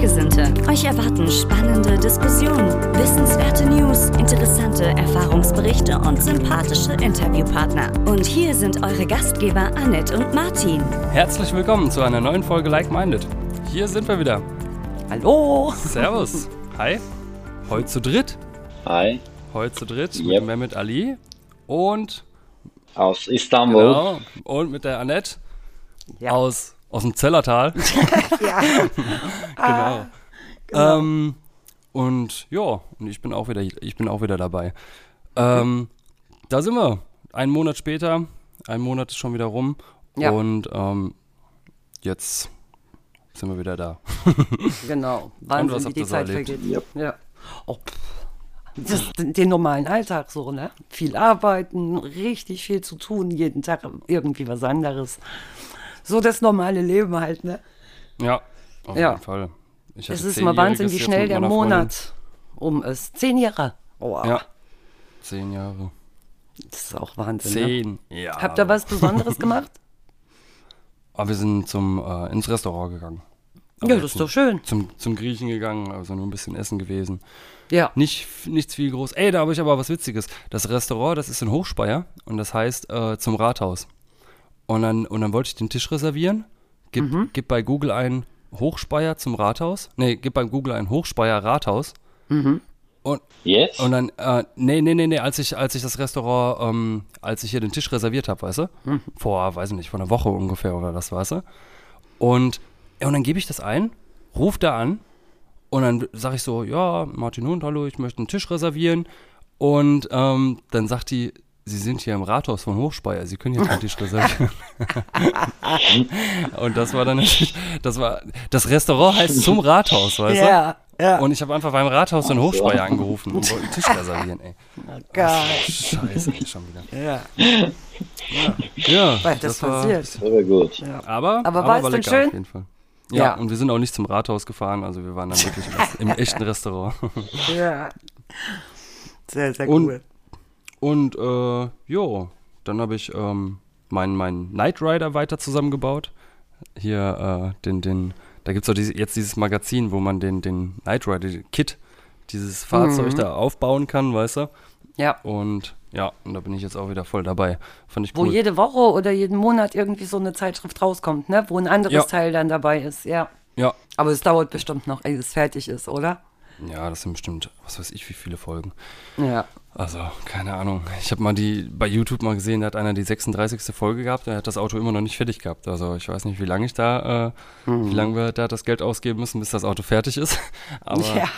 Gleichgesinnte. Euch erwarten spannende Diskussionen, wissenswerte News, interessante Erfahrungsberichte und sympathische Interviewpartner. Und hier sind eure Gastgeber Annette und Martin. Herzlich willkommen zu einer neuen Folge Like Minded. Hier sind wir wieder. Hallo! Servus. Hi. Heute zu dritt. Hi, Heute zu dritt mit Yep. dem Mehmet Ali und aus Istanbul. genau, und mit der Annette Ja. aus, aus dem Zellertal. Ja. genau. Ähm, und ja, und ich bin auch wieder, ich bin auch wieder dabei. Ähm, da sind wir. Einen Monat später. Ein Monat ist schon wieder rum. Ja. Und ähm, jetzt sind wir wieder da. Genau. was Wahnsinn, habt wie ihr die Zeit erlebt? vergeht. Yep. Ja. Oh, das, den normalen Alltag so, ne? Viel arbeiten, richtig viel zu tun, jeden Tag irgendwie was anderes. So das normale Leben halt, ne? Ja, auf Ja. jeden Fall. Es ist mal Wahnsinn, wie schnell der meiner Freundin. Monat um ist. Zehn Jahre. Oh, Ja. Zehn Jahre. das ist auch Wahnsinn. Ne? Zehn. Ja. Habt ihr was Besonderes gemacht? Aber wir sind zum, äh, ins Restaurant gegangen. Aber ja, jetzt das ist doch schön. Zum, zum Griechen gegangen, also nur ein bisschen essen gewesen. Ja. Nicht, nichts viel groß. Ey, da habe ich aber was Witziges. Das Restaurant, das ist in Hochspeyer und das heißt äh, zum Rathaus. Und dann, und dann wollte ich den Tisch reservieren. Gib, Mhm. gib bei Google ein Hochspeyer zum Rathaus. Nee, gib bei Google ein Hochspeyer Rathaus. Mhm. Und, Jetzt? und dann, äh, nee, nee, nee, nee, als ich, als ich das Restaurant, ähm, als ich hier den Tisch reserviert habe, weißt du? Mhm. Vor, weiß ich nicht, vor einer Woche ungefähr oder das, weißt du? Und, ja, und dann gebe ich das ein, ruf da an und dann sage ich so, ja, Martin Hund, hallo, ich möchte einen Tisch reservieren. Und ähm, dann sagt die, Sie sind hier im Rathaus von Hochspeyer, Sie können hier Tisch reservieren. und das war dann natürlich, das war, das Restaurant heißt zum Rathaus, weißt du? Ja, ja. Und ich habe einfach beim Rathaus in Hochspeyer angerufen und wollte einen Tisch reservieren, ey. Geil. Scheiße, ey, schon wieder. Ja. Ja, Weil das, war, passiert. Sehr gut. Aber, Aber war es denn lecker schön? Auf jeden Fall. Ja, Ja. und wir sind auch nicht zum Rathaus gefahren, also wir waren dann wirklich im, im echten Restaurant. Ja. Sehr, sehr Und- cool. Und äh, jo, dann habe ich ähm, meinen mein Knight Rider weiter zusammengebaut. Hier, äh, den, den, da gibt es diese, jetzt dieses Magazin, wo man den, den Knight Rider Kit, dieses Fahrzeug Mhm. da aufbauen kann, weißt du? Ja. Und ja, und da bin ich jetzt auch wieder voll dabei. Fand ich Wo cool. jede Woche oder jeden Monat irgendwie so eine Zeitschrift rauskommt, ne? Wo ein anderes Ja. Teil dann dabei ist, ja. ja, Aber es dauert bestimmt noch, ehe es fertig ist, oder? ja, das sind bestimmt, was weiß ich, wie viele Folgen. Ja. Also, keine Ahnung. Ich habe mal die bei YouTube mal gesehen, da hat einer die 36. Folge gehabt, der hat das Auto immer noch nicht fertig gehabt. Also ich weiß nicht, wie lange ich da, äh, wie lange wir da das Geld ausgeben müssen, bis das Auto fertig ist. Aber ja.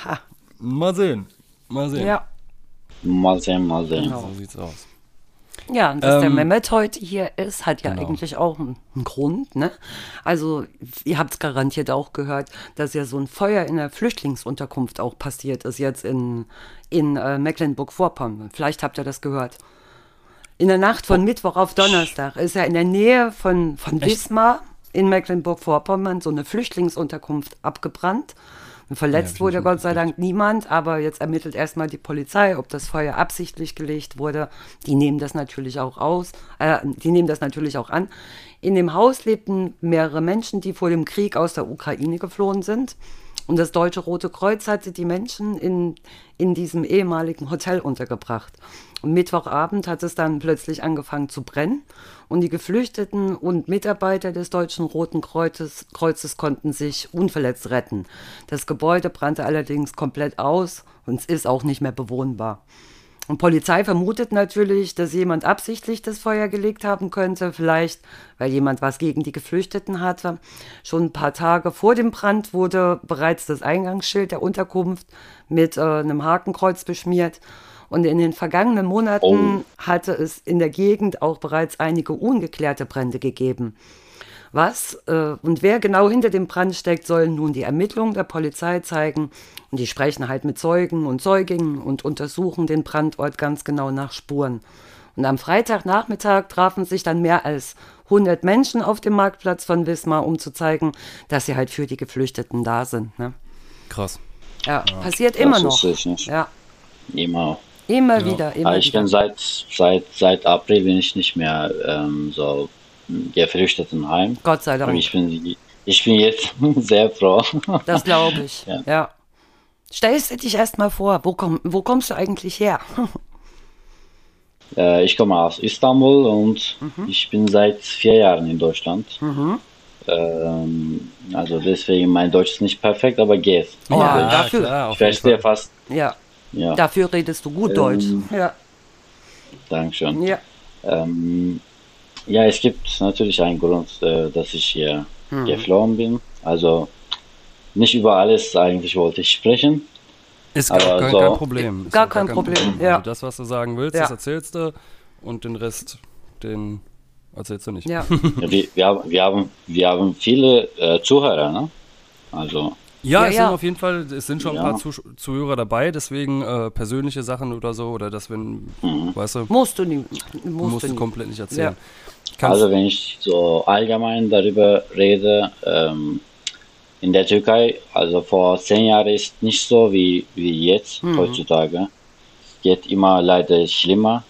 mal sehen. Mal sehen. Ja. Mal sehen, mal sehen. Genau. So sieht's aus. Ja, dass der Ähm, Mehmet heute hier ist, hat ja genau. eigentlich auch einen, einen Grund, ne? Also, ihr habt es garantiert auch gehört, dass ja so ein Feuer in der Flüchtlingsunterkunft auch passiert ist, jetzt in, in äh, Mecklenburg-Vorpommern. Vielleicht habt ihr das gehört. In der Nacht von Mittwoch auf Donnerstag ist ja in der Nähe von, von? Wismar in Mecklenburg-Vorpommern so eine Flüchtlingsunterkunft abgebrannt. Und verletzt Ja, wurde Gott sei. Dank niemand, aber jetzt ermittelt erstmal die Polizei, ob das Feuer absichtlich gelegt wurde. Die nehmen das natürlich auch aus, äh, die nehmen das natürlich auch an. In dem Haus lebten mehrere Menschen, die vor dem Krieg aus der Ukraine geflohen sind. Und das Deutsche Rote Kreuz hatte die Menschen in, in diesem ehemaligen Hotel untergebracht. Und Mittwochabend hat es dann plötzlich angefangen zu brennen. Und die Geflüchteten und Mitarbeiter des Deutschen Roten Kreuzes, Kreuzes konnten sich unverletzt retten. Das Gebäude brannte allerdings komplett aus und es ist auch nicht mehr bewohnbar. Und Polizei vermutet natürlich, dass jemand absichtlich das Feuer gelegt haben könnte, vielleicht weil jemand was gegen die Geflüchteten hatte. Schon ein paar Tage vor dem Brand wurde bereits das Eingangsschild der Unterkunft mit äh, einem Hakenkreuz beschmiert. Und in den vergangenen Monaten hatte es in der Gegend auch bereits einige ungeklärte Brände gegeben. Was äh, und wer genau hinter dem Brand steckt, sollen nun die Ermittlungen der Polizei zeigen. Und die sprechen halt mit Zeugen und Zeuginnen und untersuchen den Brandort ganz genau nach Spuren. Und am Freitagnachmittag trafen sich dann mehr als 100 Menschen auf dem Marktplatz von Wismar, um zu zeigen, dass sie halt für die Geflüchteten da sind. Ne? Krass. Ja, passiert immer Das noch. Ja, Immer. immer Ja. wieder, immer Aber ich wieder. bin seit, seit, seit April bin ich nicht mehr ähm, so Geflüchtetenheim. Gott sei Und Dank. ich bin, ich bin jetzt sehr froh. Das glaube ich. Ja. Ja. Stellst du dich erst mal vor, wo, komm, wo kommst du eigentlich her? Äh, ich komme aus Istanbul und Mhm. ich bin seit vier Jahren in Deutschland. Ähm, also deswegen, mein Deutsch ist nicht perfekt, aber geht. Oh, Also dafür- klar, ich verstehe fast. ja, Ja, dafür redest du gut Deutsch. Ja, Dankeschön. ja. Ähm, ja, es gibt natürlich einen Grund, äh, dass ich hier Mhm. geflohen bin. Also nicht über alles eigentlich wollte ich sprechen. Ist gar, Aber kein, so- kein Problem. Ist Gar auch kein Problem, ja. Also das, was du sagen willst, Ja. das erzählst du und den Rest, den erzählst du nicht. ja. Ja, wir, wir, haben, wir, haben, wir haben viele äh, Zuhörer, ne? Also, Ja, Ja, es ja. sind auf jeden Fall, es sind schon ein Ja. paar Zuh Zuhörer dabei, deswegen äh, persönliche Sachen oder so, oder dass wenn, weißt du, Musst du nie. Musst, musst du nie. komplett nicht erzählen. Also wenn ich so allgemein darüber rede, ähm, in der Türkei, also vor zehn Jahren ist nicht so wie, wie jetzt heutzutage. Es geht immer leider schlimmer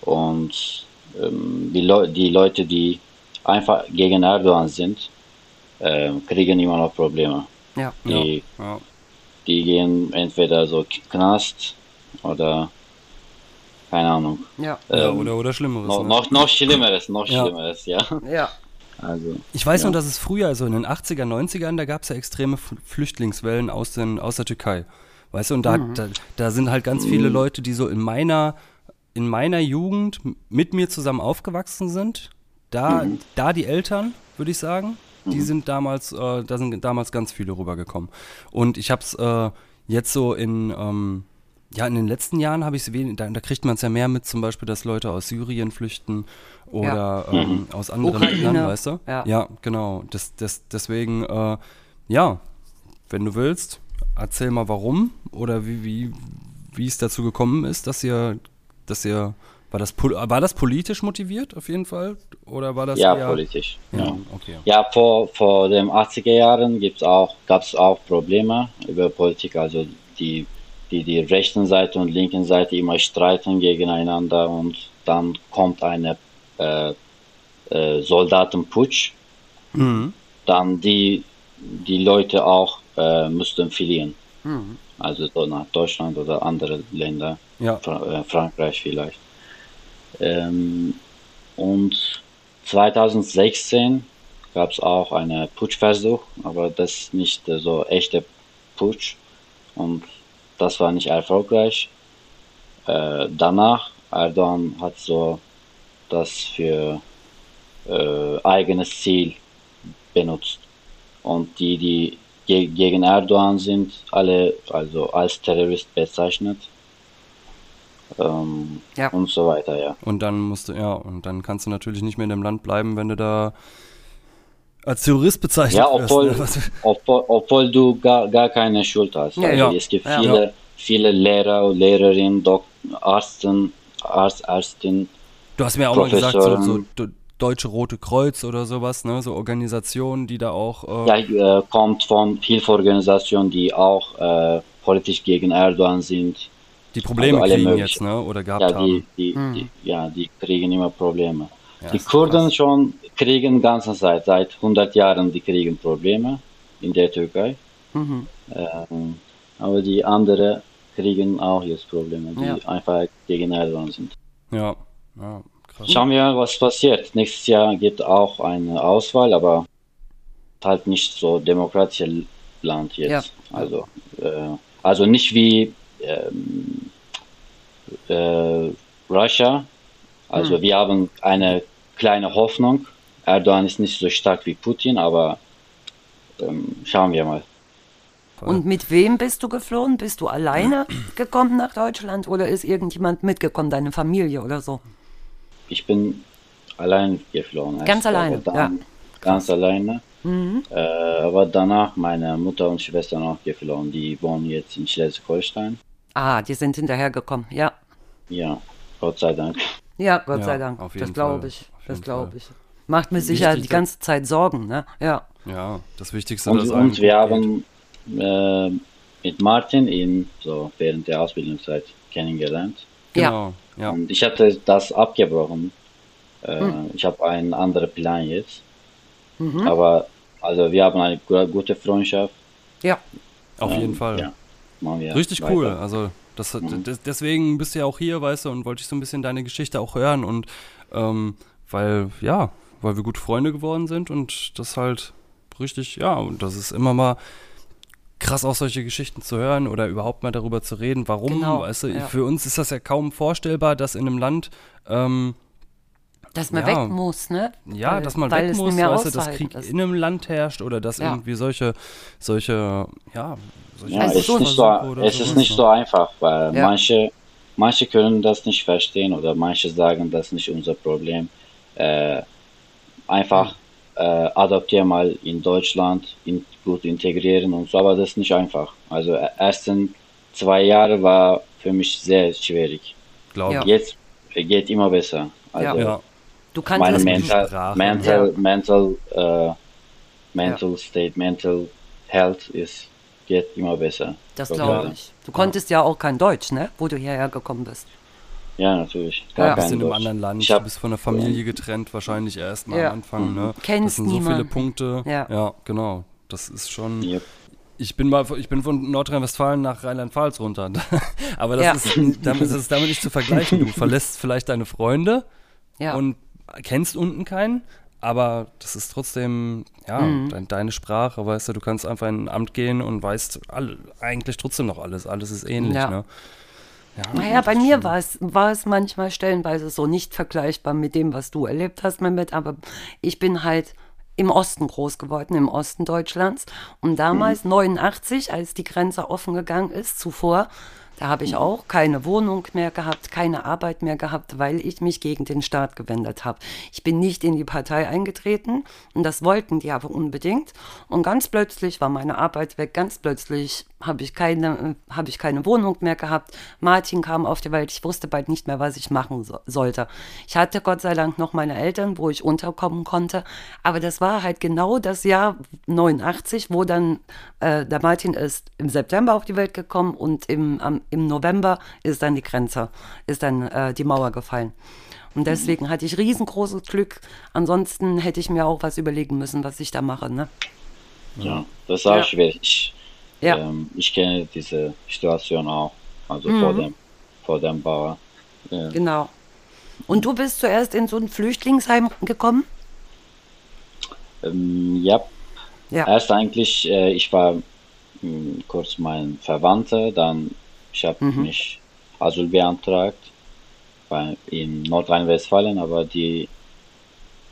und ähm, die, Leu die Leute, die einfach gegen Erdogan sind, ähm, kriegen immer noch Probleme. Ja. Die, ja. die gehen entweder so Knast oder keine Ahnung. Ja, ja, Ähm, oder, oder Schlimmeres. Noch, ne? noch, noch Schlimmeres, noch Ja. Schlimmeres, ja. ja. Also, Ich weiß noch, dass es früher, also in den 80er, 90ern, da gab es ja extreme Flüchtlingswellen aus, den, aus der Türkei. Weißt du, und da, da, da sind halt ganz viele Leute, die so in meiner, in meiner Jugend mit mir zusammen aufgewachsen sind. Da, da die Eltern, würde ich sagen, die sind damals, äh, da sind damals ganz viele rübergekommen. Und ich habe es äh, jetzt so in, ähm, ja, in den letzten Jahren habe ich es da, da kriegt man es ja mehr mit, zum Beispiel, dass Leute aus Syrien flüchten oder ähm, aus anderen Ukraine. Ländern, weißt du? Ja. ja genau. Das, das, deswegen, äh, ja, wenn du willst, erzähl mal warum oder wie, wie, wie es dazu gekommen ist, dass ihr, dass ihr, war das, war das politisch motiviert auf jeden Fall? Oder war das ja, eher, politisch. Ja, Ja, okay. ja vor, vor den 80er Jahren gibt's auch, gab es auch Probleme über Politik, also die, die, die rechten Seite und linken Seite immer streiten gegeneinander und dann kommt eine äh, äh, Soldatenputsch, Mhm. dann die, die Leute auch äh, mussten fliehen. Also so nach Deutschland oder andere Länder. Ja. Fra äh, Frankreich vielleicht. Ähm, und 2016 gab es auch einen Putschversuch, aber das ist nicht so echter Putsch und das war nicht erfolgreich. Äh, danach, Erdogan hat so das für äh, eigenes Ziel benutzt. Und die, die ge gegen Erdogan sind, alle also als Terrorist bezeichnet. Ähm, Ja. Und so weiter, ja. Und dann musst du, ja, und dann kannst du natürlich nicht mehr in dem Land bleiben, wenn du da als Terrorist bezeichnet Ja, wirst. obwohl, ne? Was- obwohl, obwohl du gar, gar keine Schuld hast. Ja, also ja. Es gibt Ja. viele, viele Lehrer und Lehrerinnen, Dok Ärzten, Arzt, Ärztin. Du hast mir auch mal gesagt, so, so. D- Deutsche Rote Kreuz oder sowas, ne? So Organisationen, die da auch. Äh, Ja, äh, kommt von Hilfeorganisationen, die auch äh, politisch gegen Erdogan sind. die Probleme also kriegen jetzt, ne? Oder gehabt Ja, die, haben. die, die, ja, die kriegen immer Probleme. Ja, die Kurden krass. schon kriegen ganze Zeit, seit 100 Jahren, die kriegen Probleme in der Türkei. Mhm. Ähm, aber die anderen kriegen auch jetzt Probleme, die Ja. einfach gegen Erdogan sind. Ja, ja, krass. Schauen wir mal, was passiert. Nächstes Jahr gibt auch eine Auswahl, aber halt nicht so demokratisches Land jetzt. Also, äh, also nicht wie ähm, äh, Russia. Also wir haben eine kleine Hoffnung. Erdogan ist nicht so stark wie Putin, aber ähm, schauen wir mal. Und mit wem bist du geflohen? Bist du alleine gekommen nach Deutschland oder ist irgendjemand mitgekommen, deine Familie oder so? Ich bin allein geflogen. Ganz alleine, dann ja. Mhm. Ganz alleine. Äh, aber danach meine Mutter und Schwester noch geflogen. Die wohnen jetzt in Schleswig-Holstein. Ah, die sind hinterhergekommen, ja. Ja, Gott sei Dank. Ja, Gott Ja, sei Dank. auf Das glaube ich. Auf Das glaube ich. Macht mir sicher die ganze Zeit Sorgen, ne? Ja. Ja, das Wichtigste, Und, und wir haben äh, mit Martin ihn so während der Ausbildungszeit kennengelernt. Genau, ja. Und ich hatte das abgebrochen. Äh, Hm. Ich habe einen anderen Plan jetzt. Mhm. Aber also wir haben eine gu- gute Freundschaft. Ja. Auf Ähm, jeden Fall. Ja, Richtig weiter. cool. Also das, Mhm. des- deswegen bist du ja auch hier, weißt du, und wollte ich so ein bisschen deine Geschichte auch hören und ähm, weil, ja, weil wir gute Freunde geworden sind und das halt richtig, ja, und das ist immer mal krass auch solche Geschichten zu hören oder überhaupt mal darüber zu reden, warum, Genau, weißt du, ja. für uns ist das ja kaum vorstellbar, dass in einem Land, ähm, Dass man Ja. weg muss, ne? ja, Weil- dass man weil weg es muss, nicht mehr weißt du, dass Krieg ist. in einem Land herrscht oder dass Ja. irgendwie solche, solche, ja, solche Ja, so- ist nicht so, es ist nicht ne? so einfach, weil Ja. manche, manche können das nicht verstehen oder manche sagen, das ist nicht unser Problem. Äh, einfach äh, adaptieren mal in Deutschland, in, gut integrieren und so, aber das ist nicht einfach. Also äh, ersten zwei Jahre war für mich sehr schwierig. glaube Ja. ich. Jetzt geht immer besser. Also Ja. Du kannst meine das mental, mental, mental, äh, mental state, mental health ist geht immer besser. Das glaube ich. Du konntest ja auch kein Deutsch, ne? Wo du hierher gekommen bist. Ja, natürlich. Ja. Du bist in einem anderen Land, Ich du hab, bist von der Familie getrennt, wahrscheinlich erst mal Ja. am Anfang, ne? Kennst das sind so viele. Punkte. Ja. genau. Das ist schon. Yep. Ich bin mal, ich bin von Nordrhein-Westfalen nach Rheinland-Pfalz runter. Aber das Ja. ist, damit ist es damit nicht zu vergleichen. Du verlässt vielleicht deine Freunde Ja. und kennst unten keinen, aber das ist trotzdem, ja, Mhm. dein, deine Sprache, weißt du, du kannst einfach in ein Amt gehen und weißt all, eigentlich trotzdem noch alles. Alles ist ähnlich, Ja. ne? Ja, Naja, bei mir war es, war es manchmal stellenweise so nicht vergleichbar mit dem, was du erlebt hast, Mehmet, aber ich bin halt im Osten groß geworden, im Osten Deutschlands. Und damals, 89, als die Grenze offen gegangen ist, zuvor, da habe ich auch keine Wohnung mehr gehabt, keine Arbeit mehr gehabt, weil ich mich gegen den Staat gewendet habe. Ich bin nicht in die Partei eingetreten und das wollten die aber unbedingt. Und ganz plötzlich war meine Arbeit weg, ganz plötzlich habe ich keine, habe ich keine Wohnung mehr gehabt. Martin kam auf die Welt, ich wusste bald nicht mehr, was ich machen so, sollte. Ich hatte Gott sei Dank noch meine Eltern, wo ich unterkommen konnte, aber das war halt genau das Jahr 89, wo dann äh, der Martin ist im September auf die Welt gekommen und im, am, im November ist dann die Grenze, ist dann äh, die Mauer gefallen. Und deswegen hatte ich riesengroßes Glück. Ansonsten hätte ich mir auch was überlegen müssen, was ich da mache. Ne? Ja, das ist auch Ja. schwierig. Ich, Ja. ähm, ich kenne diese Situation auch, also vor dem, vor dem Bauer. Ja. Genau. Und du bist zuerst in so ein Flüchtlingsheim gekommen? Ähm, ja, Ja. erst eigentlich, äh, ich war mh, kurz mein Verwandter, dann ich habe Mhm. mich Asyl beantragt bei, in Nordrhein-Westfalen, aber die,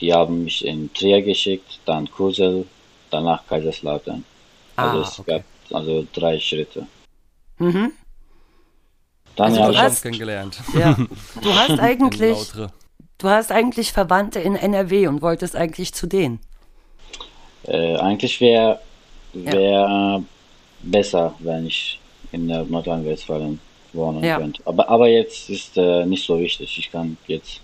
die haben mich in Trier geschickt, dann Kusel, danach Kaiserslautern. Also Ah, es okay. gab also drei Schritte. Mhm. Dann Also ja, du hab's kennengelernt. Ja. Du hast eigentlich, du hast eigentlich Verwandte in NRW und wolltest eigentlich zu denen. äh, eigentlich wäre wär besser, wenn ich in der Nordrhein-Westfalen wohnen Ja. könnte. Aber, aber jetzt ist äh, nicht so wichtig. Ich kann jetzt,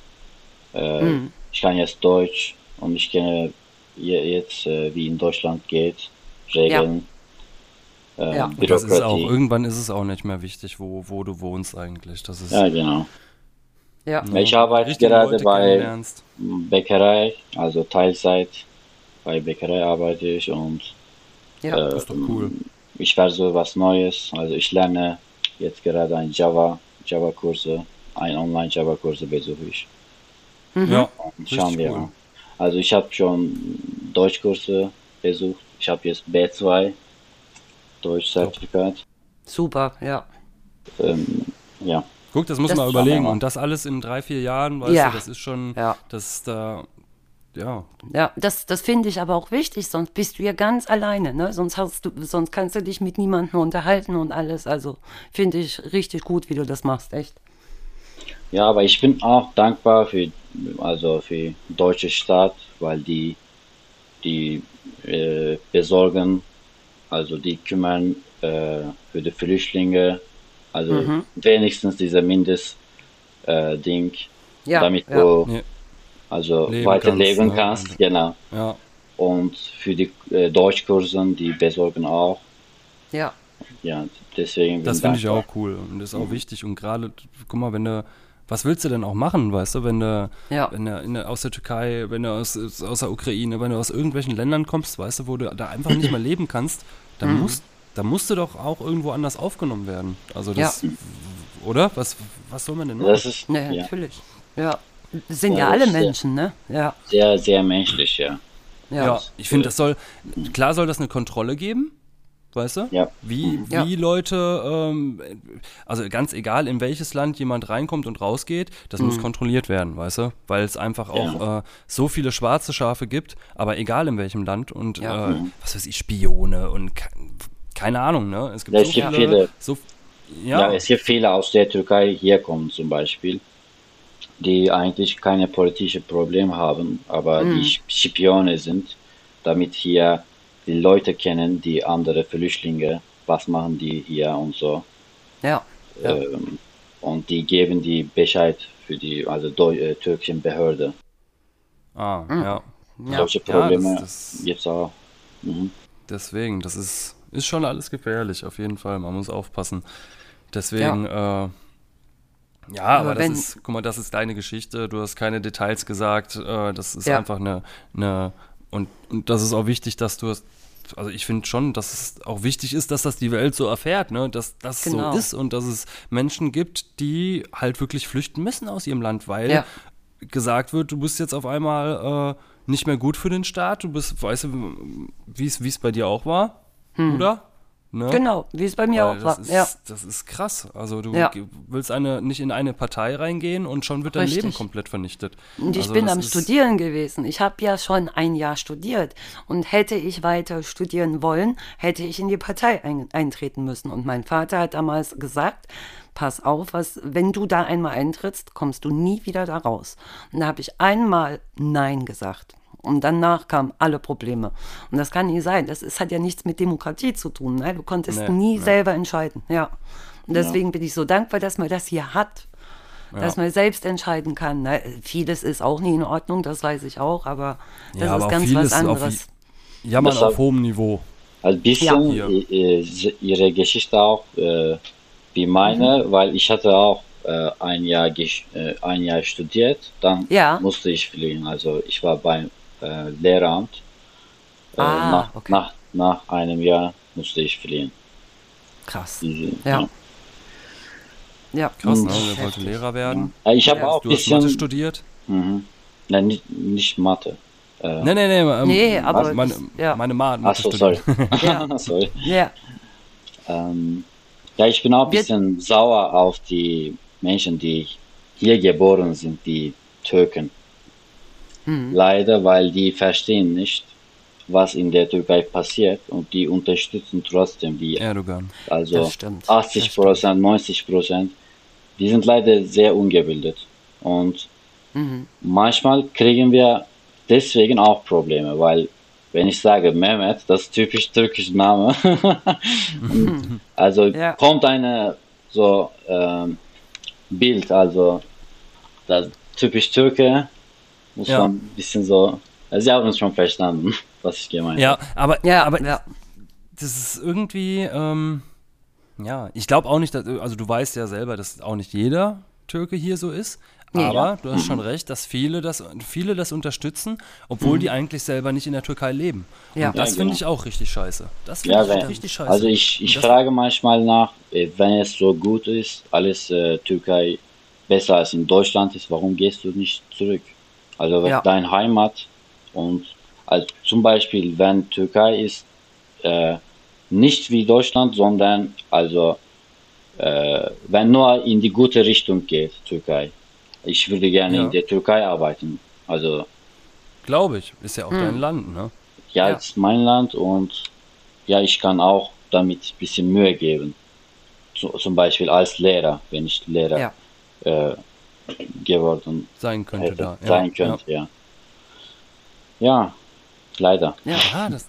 äh, Mhm. ich kann jetzt Deutsch und ich kenne je- jetzt, äh, wie in Deutschland geht, Regeln, äh, Ja. Und das ist auch, Bürokratie. irgendwann ist es auch nicht mehr wichtig, wo, wo du wohnst eigentlich. Das ist, Ja, genau. Ja. Ich arbeite richtige gerade Leute bei-. Bäckerei, also Teilzeit. Bei Bäckerei arbeite ich und Ja. äh, Das ist doch cool. ich versuche was Neues. Also ich lerne jetzt gerade ein Java, Java-Kurse, ein Online-Java-Kurse besuche ich. Mhm. Ja, schauen wir cool. mal. Also ich habe schon Deutschkurse besucht. Ich habe jetzt B2 Deutsch-Zertifikat. Super, ja. Ähm, ja, Guck, das muss Das- man überlegen. Und das alles in drei, vier Jahren, weißt Ja. du, das ist schon, Ja. das ist da, ja, Ja, das, das finde ich aber auch wichtig, sonst bist du ja ganz alleine, ne? Sonst hast du, sonst kannst du dich mit niemandem unterhalten und alles. Also finde ich richtig gut, wie du das machst, echt. Ja, aber ich bin auch dankbar für, also für deutsche Staat, weil die, die äh, besorgen, also die kümmern äh, für die Flüchtlinge, also wenigstens dieser Mindest äh, Ja, damit ja. du Nee. also Leben weiter kannst, leben ne? kannst. Und- Genau. Ja. Und für die äh, Deutschkursen, die besorgen auch. Ja, Ja, deswegen. Das finde ich auch cool und ist auch wichtig. Und gerade, guck mal, wenn du, was willst du denn auch machen, weißt du, wenn du, Ja. wenn du in, der- aus der Türkei, wenn du aus, aus der Ukraine, wenn du aus irgendwelchen Ländern kommst, weißt du, wo du da einfach nicht mehr leben kannst, dann Mhm. musst, dann musst du doch auch irgendwo anders aufgenommen werden. Also das, oder? Was, was soll man denn machen? Das ist ne, ja, natürlich. Ja, das sind Ja, ja, alle Menschen, ne? Ja, sehr, sehr menschlich, ja. ja. Ja, ich finde, das soll, klar soll das eine Kontrolle geben, weißt du? Ja. Wie, Ja. wie Leute, ähm, also ganz egal, in welches Land jemand reinkommt und rausgeht, das muss kontrolliert werden, weißt du? Weil es einfach auch äh, so viele schwarze Schafe gibt, aber egal in welchem Land und Ja. äh, was weiß ich, Spione und ke keine Ahnung, ne? Es gibt so viele, viele. so, Ja. ja, es gibt viele aus der Türkei hier kommen zum Beispiel, die eigentlich keine politischen Probleme haben, aber Mhm. die Spione sind, damit hier die Leute kennen, die andere Flüchtlinge, was machen die hier und so. ja. Ja. Ähm, und die geben die Bescheid für die also äh, türkischen Behörde. ah, ja. Ja. Solche Ja, Probleme das- das- gibt's auch. Mhm. Deswegen, das ist, ist schon alles gefährlich, auf jeden Fall. Man muss aufpassen. Deswegen, ja, äh, ja aber, Aber das wenn- ist, guck mal, das ist deine Geschichte. Du hast keine Details gesagt. Äh, das ist Ja. einfach eine, eine und, und das ist auch wichtig, dass du es, also ich finde schon, dass es auch wichtig ist, dass das die Welt so erfährt, ne? dass das Genau. so ist und dass es Menschen gibt, die halt wirklich flüchten müssen aus ihrem Land, weil Ja. gesagt wird, du bist jetzt auf einmal äh, nicht mehr gut für den Staat. Du bist, weißt du, wie es wie es bei dir auch war, oder? Ne? Genau, wie es bei mir Weil auch war. das, ist, Ja, das ist krass. Also du Ja. willst eine, nicht in eine Partei reingehen und schon wird dein Richtig. Leben komplett vernichtet. und ich also bin am Studieren gewesen. Ich habe ja schon ein Jahr studiert. Und hätte ich weiter studieren wollen, hätte ich in die Partei ein, eintreten müssen. Und mein Vater hat damals gesagt, pass auf, was, wenn du da einmal eintrittst, kommst du nie wieder da raus. Und da habe ich einmal Nein gesagt. Und danach kamen alle Probleme. Und das kann nicht sein. Das ist, hat ja nichts mit Demokratie zu tun. Ne? Du konntest Nee, nie nee. selber entscheiden. Ja. Und deswegen bin ich so dankbar, dass man das hier hat. Dass man selbst entscheiden kann. Ne? Vieles ist auch nie in Ordnung, das weiß ich auch, aber das Ja, aber ist auch ganz vieles was anderes. Jammern Deshalb- auf hohem Niveau. Also ein bisschen Ja. ihre Geschichte auch äh, wie meine, Mhm. weil ich hatte auch äh, ein Jahr gesch- äh, ein Jahr studiert, dann Ja. musste ich fliehen. Also ich war beim äh, Lehramt. Äh, Ah, nach, okay. nach, nach einem Jahr musste ich fliehen. Krass. Diese- Ja. Ja. Krass, Mhm. ne? Der wollte Lehrer werden. Äh, Ich habe Ja. auch ein Du hast Mathe bisschen. studiert? Mhm. Nein, nicht, nicht Mathe. Äh, Nee, nee, nee. Ähm, Nee, aber meine, das- ja. meine Ma Mathe so, sorry. Ja. sorry. Ja. Ähm, ja, ich bin auch ein Wir- bisschen sauer auf die Menschen, die hier geboren sind, die Türken. Mhm. Leider, weil die verstehen nicht, was in der Türkei passiert und die unterstützen trotzdem die, Erdogan. also Das stimmt. 80 Das stimmt. Prozent, 90 Prozent, die sind leider sehr ungebildet und Mhm. manchmal kriegen wir deswegen auch Probleme, weil wenn ich sage Mehmet, das ist typisch türkischer Name, also Ja. kommt eine so ähm, Bild, also das typisch Türke, muss Ja. man ein bisschen so, also Sie haben es schon verstanden, was ich gemeint Ja, habe. aber, Ja, aber ja. das ist irgendwie, ähm, ja, ich glaube auch nicht, dass, also du weißt ja selber, dass auch nicht jeder Türke hier so ist. Aber du hast schon recht, dass viele das, viele das unterstützen, obwohl die eigentlich selber nicht in der Türkei leben. Ja. Und das Ja, finde genau. ich auch richtig scheiße. Das finde Ja, ich wenn, richtig scheiße. also ich, ich Das- frage manchmal nach, äh, wenn es so gut ist, alles äh, Türkei besser als in Deutschland ist, warum gehst du nicht zurück? Also Ja. dein Heimat und also zum Beispiel, wenn Türkei ist äh, nicht wie Deutschland, sondern also äh, wenn nur in die gute Richtung geht, Türkei. Ich würde gerne Ja. in der Türkei arbeiten. Also Glaube ich. Ist ja auch dein Land, ne? ja, Ja. es ist mein Land und ja, ich kann auch damit ein bisschen Mühe geben. Zu, zum Beispiel als Lehrer, wenn ich Lehrer Ja. äh, geworden Sein könnte hätte, da. Ja, sein könnte, ja. Ja, leider. Ja. Ja, das,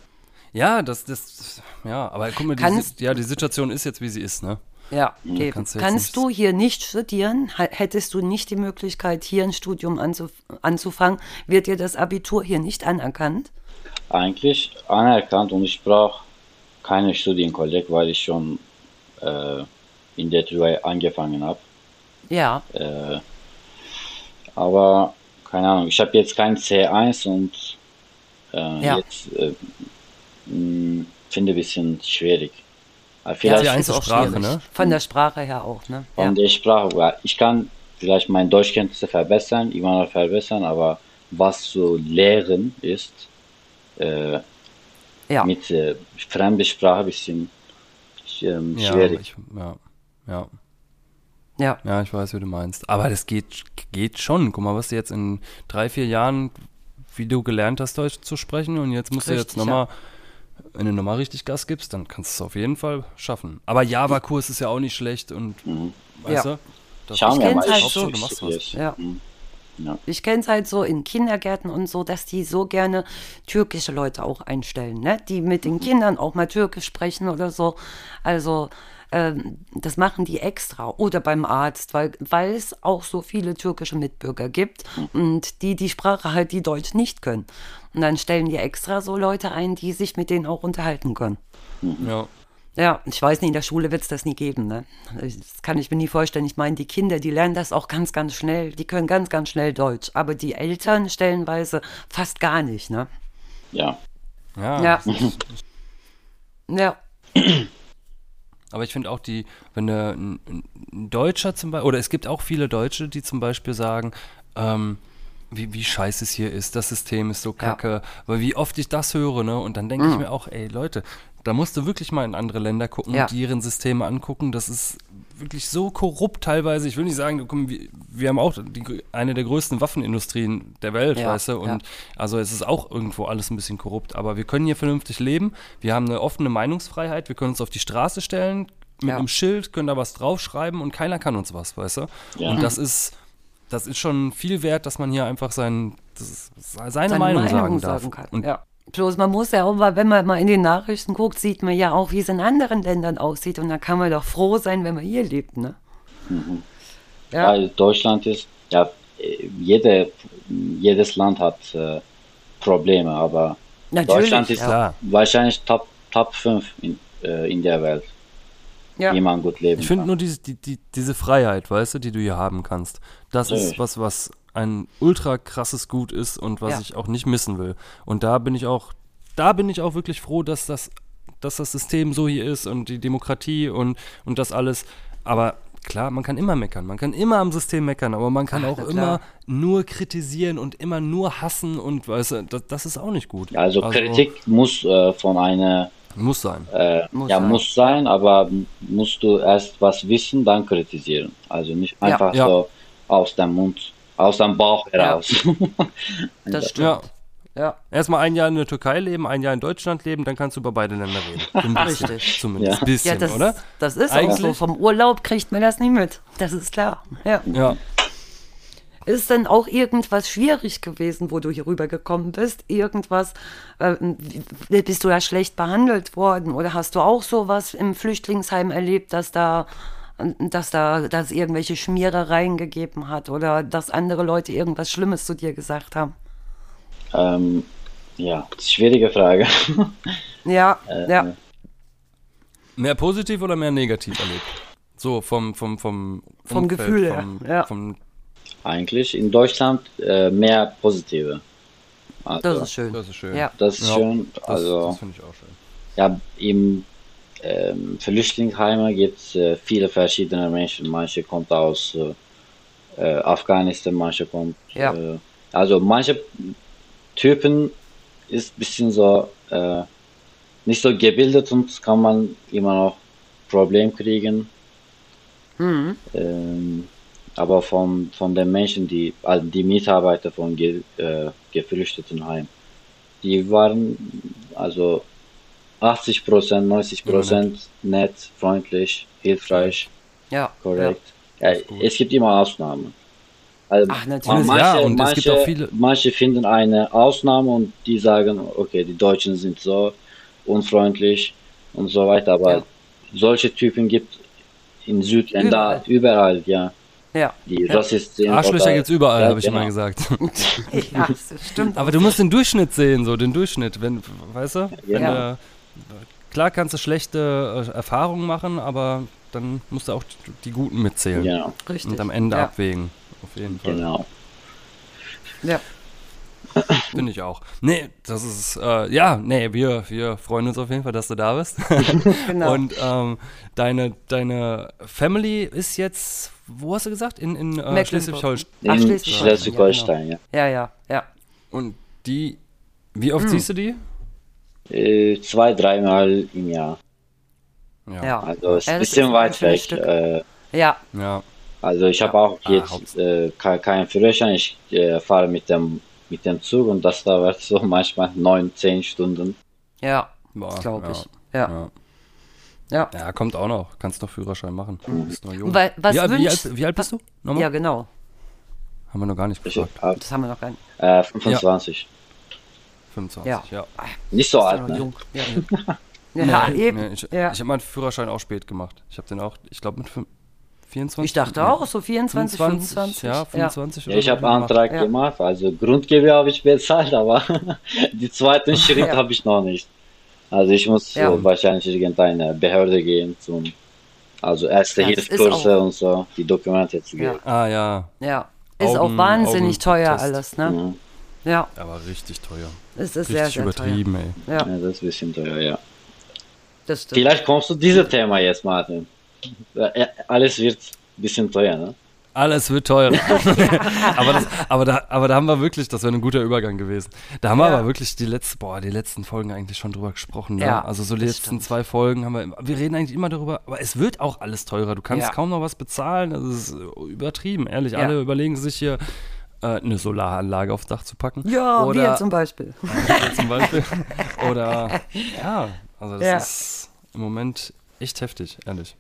ja, das, das, ja, aber guck mal, die, Kannst- ja, die Situation ist jetzt, wie sie ist, ne? Ja, eben. kannst Kannst, du jetzt du hier nicht studieren? Hättest du nicht die Möglichkeit, hier ein Studium anzuf anzufangen, wird dir das Abitur hier nicht anerkannt? Eigentlich anerkannt und ich brauche keine Studienkolleg, weil ich schon äh, in der Türkei angefangen habe. Ja, Äh, aber keine Ahnung, ich habe jetzt kein C1 und äh, Ja. jetzt äh, mh, finde ein bisschen schwierig. Aber Ja, vielleicht C1 ist auch Sprache, schwierig. ne? Von der Sprache her auch, ne? Ja. von der Sprache, ja, ich kann vielleicht meine Deutschkenntnisse verbessern, immer noch verbessern, aber was zu lehren ist, äh, ja. mit äh, fremde Sprache ein bisschen ähm, Ja, schwierig. ich, ja, ja, ja. ja, ich weiß, wie du meinst. Aber das geht, geht schon. Guck mal, was du jetzt in drei, vier Jahren, wie du gelernt hast, Deutsch zu sprechen und jetzt musst du jetzt Richtig, nochmal, wenn du nochmal richtig Gas gibst, dann kannst du es auf jeden Fall schaffen. Aber Java-Kurs ist ja auch nicht schlecht und, weißt Ja. du? Das Schauen wir mal, halt ich so. Du machst ich- was. Ja. Mhm. Ja. Ich kenne es halt so in Kindergärten und so, dass die so gerne türkische Leute auch einstellen, ne? Die mit den Kindern auch mal türkisch sprechen oder so. Also das machen die extra. Oder beim Arzt, weil, weil es auch so viele türkische Mitbürger gibt und die die Sprache halt, die Deutsch nicht können. Und dann stellen die extra so Leute ein, die sich mit denen auch unterhalten können. Ja. Ja, ich weiß nicht, in der Schule wird es das nie geben. Ne? Das kann ich mir nie vorstellen. Ich meine, die Kinder, die lernen das auch ganz, ganz schnell. Die können ganz, ganz schnell Deutsch. Aber die Eltern stellenweise fast gar nicht. Ne? ja. Ja. Ja. Ja, Aber ich finde auch die, wenn der ein, ein Deutscher zum Beispiel, oder es gibt auch viele Deutsche, die zum Beispiel sagen, ähm, wie, wie scheiße es hier ist, das System ist so kacke, weil wie oft ich das höre, ne? Und dann denke ich mir auch, ey Leute, da musst du wirklich mal in andere Länder gucken Ja. und deren Systeme angucken. Das ist wirklich so korrupt teilweise. Ich will nicht sagen, wir, haben auch die, eine der größten Waffenindustrien der Welt, Ja, weißt du? Und ja. also es ist auch irgendwo alles ein bisschen korrupt, aber wir können hier vernünftig leben. Wir haben eine offene Meinungsfreiheit, wir können uns auf die Straße stellen mit Ja. einem Schild, können da was draufschreiben und keiner kann uns was, weißt du? Und das ist, das ist schon viel wert, dass man hier einfach sein, ist, seine, seine Meinung, sagen darf. kann. Und ja. Bloß man muss ja auch mal, wenn man mal in den Nachrichten guckt, sieht man ja auch, wie es in anderen Ländern aussieht. Und da kann man doch froh sein, wenn man hier lebt. Ne? Ja. Weil Deutschland ist, ja, jede, jedes Land hat äh, Probleme, aber Natürlich, Deutschland ist ja. Wahrscheinlich Top, Top 5 in, äh, in der Welt, Ja. wie man gut leben Ich finde nur diese, die, die, diese Freiheit, weißt du, die du hier haben kannst. Das ist Natürlich. was, was ein ultra krasses Gut ist und was Ja. ich auch nicht missen will. Und da bin ich auch, da bin ich auch wirklich froh, dass das, dass das System so hier ist und die Demokratie und, und das alles. Aber klar, man kann immer meckern. Man kann immer am System meckern, aber man kann Ach, auch immer nur kritisieren und immer nur hassen und weißt du, das, das ist auch nicht gut. Also, Kritik muss äh, von einer, muss sein. äh, Muss ja, sein. muss sein, aber musst du erst was wissen, dann kritisieren. Also nicht Ja. einfach Ja. so aus dem Mund, aus dem Bauch heraus. Das stimmt. Ja. Ja. Erstmal ein Jahr in der Türkei leben, ein Jahr in Deutschland leben, dann kannst du über beide Länder reden. Bisschen, Richtig. Zumindest Ja. ein bisschen, Ja, das, oder? das ist auch Eigentlich- so. Vom Urlaub kriegt man das nicht mit. Das ist klar. Ja. Ja. Ist denn auch irgendwas schwierig gewesen, wo du hier rübergekommen bist? Irgendwas, äh, bist du da schlecht behandelt worden? Oder hast du auch sowas im Flüchtlingsheim erlebt, dass da, dass da, dass irgendwelche Schmierereien gegeben hat oder dass andere Leute irgendwas Schlimmes zu dir gesagt haben? ähm, ja, schwierige Frage. Ja, Äh, ja. Mehr positiv oder mehr negativ erlebt? So vom, vom, vom, Vom Umfeld, Gefühl her, vom, ja. vom, Eigentlich in Deutschland äh, mehr positive. Also, Das ist schön. das ist schön. Ja. Das ist Ja, schön. Das, Also, das finde ich auch schön. ja, im ähm, Flüchtlingsheime gibt es äh, viele verschiedene Menschen. Manche kommt aus äh, äh, Afghanistan, manche kommt. Ja. Äh, also manche Typen ist ein bisschen so äh, nicht so gebildet und kann man immer noch Problem kriegen. Mhm. Ähm, aber von, von den Menschen, die, also die Mitarbeiter von Ge, äh, Geflüchtetenheim, die waren also 80 Prozent, 90 Prozent nett, freundlich, hilfreich, Ja, korrekt. Ja, gut. es gibt immer Ausnahmen. Also Ach, natürlich. Manche, Ja, und es manche, gibt auch viele- manche finden eine Ausnahme und die sagen, okay, die Deutschen sind so unfreundlich und so weiter, aber Ja. solche Typen gibt in Südländern, überall, ja. Ja. Die Rassisten. Arschlöcher gibt's überall, Ja, habe ich genau. immer gesagt. ja, das stimmt. Aber du musst den Durchschnitt sehen, so den Durchschnitt, wenn, weißt du? Wenn, Ja. äh, klar kannst du schlechte äh, Erfahrungen machen, aber dann musst du auch die, guten mitzählen Genau, Richtig. und am Ende ja. abwägen. Auf jeden Fall. genau. Ja. Finde ich auch. Nee, das ist, äh, ja, nee, wir, wir freuen uns auf jeden Fall, dass du da bist. Genau. Und ähm, deine, deine Family ist jetzt, wo hast du gesagt? In, in äh. Schleswig-Holstein. Ach, In Schleswig-Holstein, Schleswig-Holstein, ja. Ja, ja, ja. Und die, wie oft siehst du die? Äh, zwei, dreimal im Jahr. Ja. Also ist Ja, ein bisschen ist weit weg. Äh, Ja, Ja. also ich habe auch Ah, jetzt äh, kein, keinen Führerschein. Ich äh, fahre mit dem mit dem Zug und das dauert so manchmal neun, zehn Stunden. ja, glaube ja. ich. Ja. Ja. Ja. ja, kommt auch noch. Kannst noch Führerschein machen. Du bist noch jung. Weil- was wie, alt- wie, alt, wie alt bist du? Nochmal? Ja, genau. Haben wir noch gar nicht Ich gefragt. Das haben wir noch gar nicht. äh, 25. 25, Ja. ja. Nicht so ja alt, ne? jung. Ja, ja eben. Nee, ich ja. ich habe meinen Führerschein auch spät gemacht. Ich habe den auch, ich glaube mit fün- 24. Ich dachte nee, auch, so 24, 25. Ja, 25 Ja, ich so habe gemacht. Antrag Ja. gemacht, also Grundgebühr habe ich bezahlt, aber die zweiten Schritt Ja. habe ich noch nicht. Also ich muss Ja. äh, wahrscheinlich irgendeine Behörde gehen zum, also erste Ja, Hilfskurse und so, die Dokumente zu geben. Ah ja, Ja. Ist Augen- auch wahnsinnig teuer Augentest. alles, ne? Ja, aber richtig teuer. es ist sehr, Richtig sehr übertrieben, ey. teuer. Ja, Ja, das ist ein bisschen teuer, ja. Vielleicht kommst du dieses Thema jetzt, Martin. Ja, Alles wird ein bisschen teuer, ne? Alles wird teurer. aber, das, aber, da, aber da haben wir wirklich, das wäre ein guter Übergang gewesen. Da haben wir Ja. aber wirklich die letzten, boah, die letzten Folgen eigentlich schon drüber gesprochen. Ne? Ja, also so die letzten stimmt. zwei Folgen haben wir, immer- wir reden eigentlich immer darüber, aber es wird auch alles teurer. Du kannst Ja. kaum noch was bezahlen. Das ist übertrieben, ehrlich. Ja. Alle überlegen sich hier, äh, eine Solaranlage aufs Dach zu packen. Ja, Oder wir zum Beispiel. zum Beispiel. Oder ja, also das Ja. ist im Moment echt heftig, ehrlich.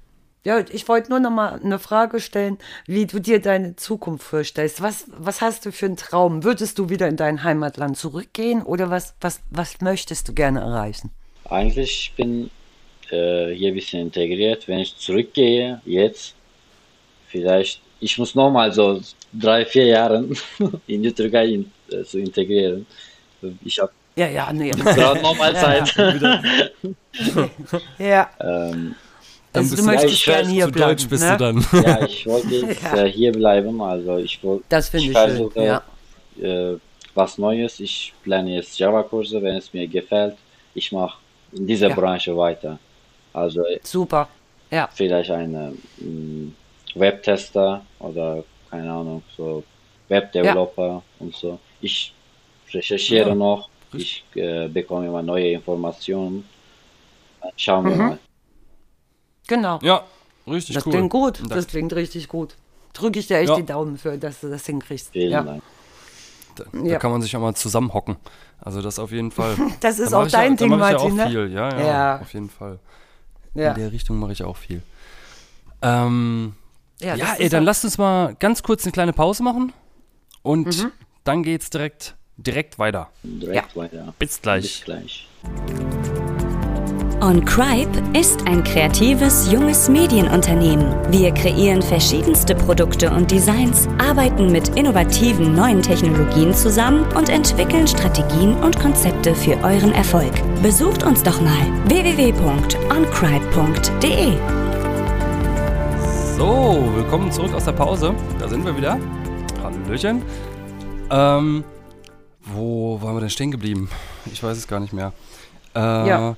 Ja, ich wollte nur noch mal eine Frage stellen, wie du dir deine Zukunft vorstellst. Was, was hast du für einen Traum? Würdest du wieder in dein Heimatland zurückgehen oder was, was, was möchtest du gerne erreichen? Eigentlich ich bin äh, hier ein bisschen integriert. Wenn ich zurückgehe, jetzt, vielleicht, ich muss nochmal so drei, vier Jahre in die Türkei in, äh, zu integrieren. Ich habe Ja, ja, nee. gerade nochmal Zeit. ja, ähm, Dann also du möchtest ich gerne hier bleiben. deutsch bist ne? du dann. ja, ich wollte jetzt Ja. äh, hier bleiben. Also ich wollte Das finde ich, Ich schön. versuche, Ja. äh, was Neues. Ich plane jetzt Java-Kurse, wenn es mir gefällt. Ich mache in dieser Ja. Branche weiter. Also äh, Super. Ja, vielleicht eine mh, Webtester oder keine Ahnung, so Webdeveloper und so. Ich recherchiere Ja. noch, ich äh, bekomme immer neue Informationen. Dann Schauen wir Mhm. mal. genau. Ja, richtig das cool. klingt gut. Und Das klingt richtig gut. Drücke ich dir echt Ja. die Daumen für, dass du das hinkriegst. Vielen ja. Dank. Da, Ja. da kann man sich auch mal zusammenhocken. Also das auf jeden Fall. Das ist Da auch ja- dein da Ding, Martin, ja auch ne? viel, ja, ja, Ja. auf jeden Fall. Ja. In der Richtung mache ich auch viel. Ähm, Ja, ja, ey, dann lasst uns mal ganz kurz eine kleine Pause machen und Mhm. dann geht's direkt, direkt weiter. Direkt weiter. Bis Bis gleich. gleich. OnCribe ist ein kreatives, junges Medienunternehmen. Wir kreieren verschiedenste Produkte und Designs, arbeiten mit innovativen neuen Technologien zusammen und entwickeln Strategien und Konzepte für euren Erfolg. Besucht uns doch mal www.oncribe.de. So, willkommen zurück aus der Pause. Da sind wir wieder. Hallöchen. Ähm, wo waren wir denn stehen geblieben? Ich weiß es gar nicht mehr. Äh, Ja.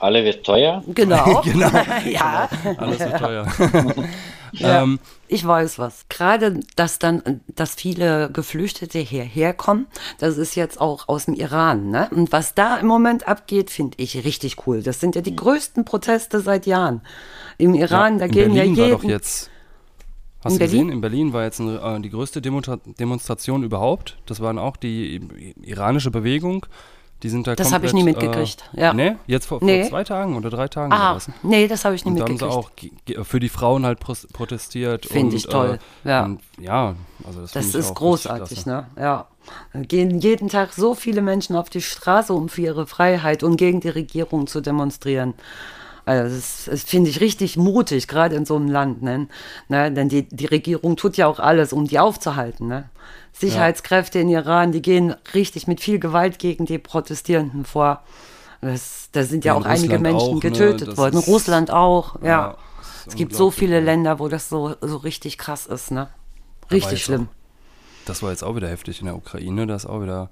Alle wird teuer. Genau. Genau. ja. Alles wird teuer. Ja. ähm, Ich weiß was. Gerade, dass dann, dass viele Geflüchtete hierher kommen, das ist jetzt auch aus dem Iran, ne? Und was da im Moment abgeht, finde ich richtig cool. Das sind ja die größten Proteste seit Jahren. Im Iran, ja, da in gehen Berlin ja war doch jeden. jetzt. Hast In du gesehen? Berlin? In Berlin war jetzt eine, äh, die größte Demonstra Demonstration überhaupt. Das waren auch die iranische Bewegung. Die sind da Das habe ich nie mitgekriegt, Äh, ja. Ne? Jetzt vor, Nee. vor zwei Tagen oder drei Tagen Ah, das. nee, das habe ich nicht Und da haben mitgekriegt. sie auch für die Frauen halt protestiert. Finde ich toll, Äh, ja. Und, ja, also das, Das ist großartig, ne? Ja. Da gehen jeden Tag so viele Menschen auf die Straße, um für ihre Freiheit und gegen die Regierung zu demonstrieren. Also das, das finde ich richtig mutig, gerade in so einem Land. Ne? Ne? Denn die, die Regierung tut ja auch alles, um die aufzuhalten. Ne? Sicherheitskräfte in Iran, die gehen richtig mit viel Gewalt gegen die Protestierenden vor. Das, da sind ja, Ja, auch einige Russland Menschen auch, ne? getötet Das worden. ist- Russland auch, ja. Ja, es gibt so viele ja. Länder, wo das so, so richtig krass ist. Ne? Richtig schlimm. Das war jetzt auch wieder heftig in der Ukraine. Da ist auch wieder,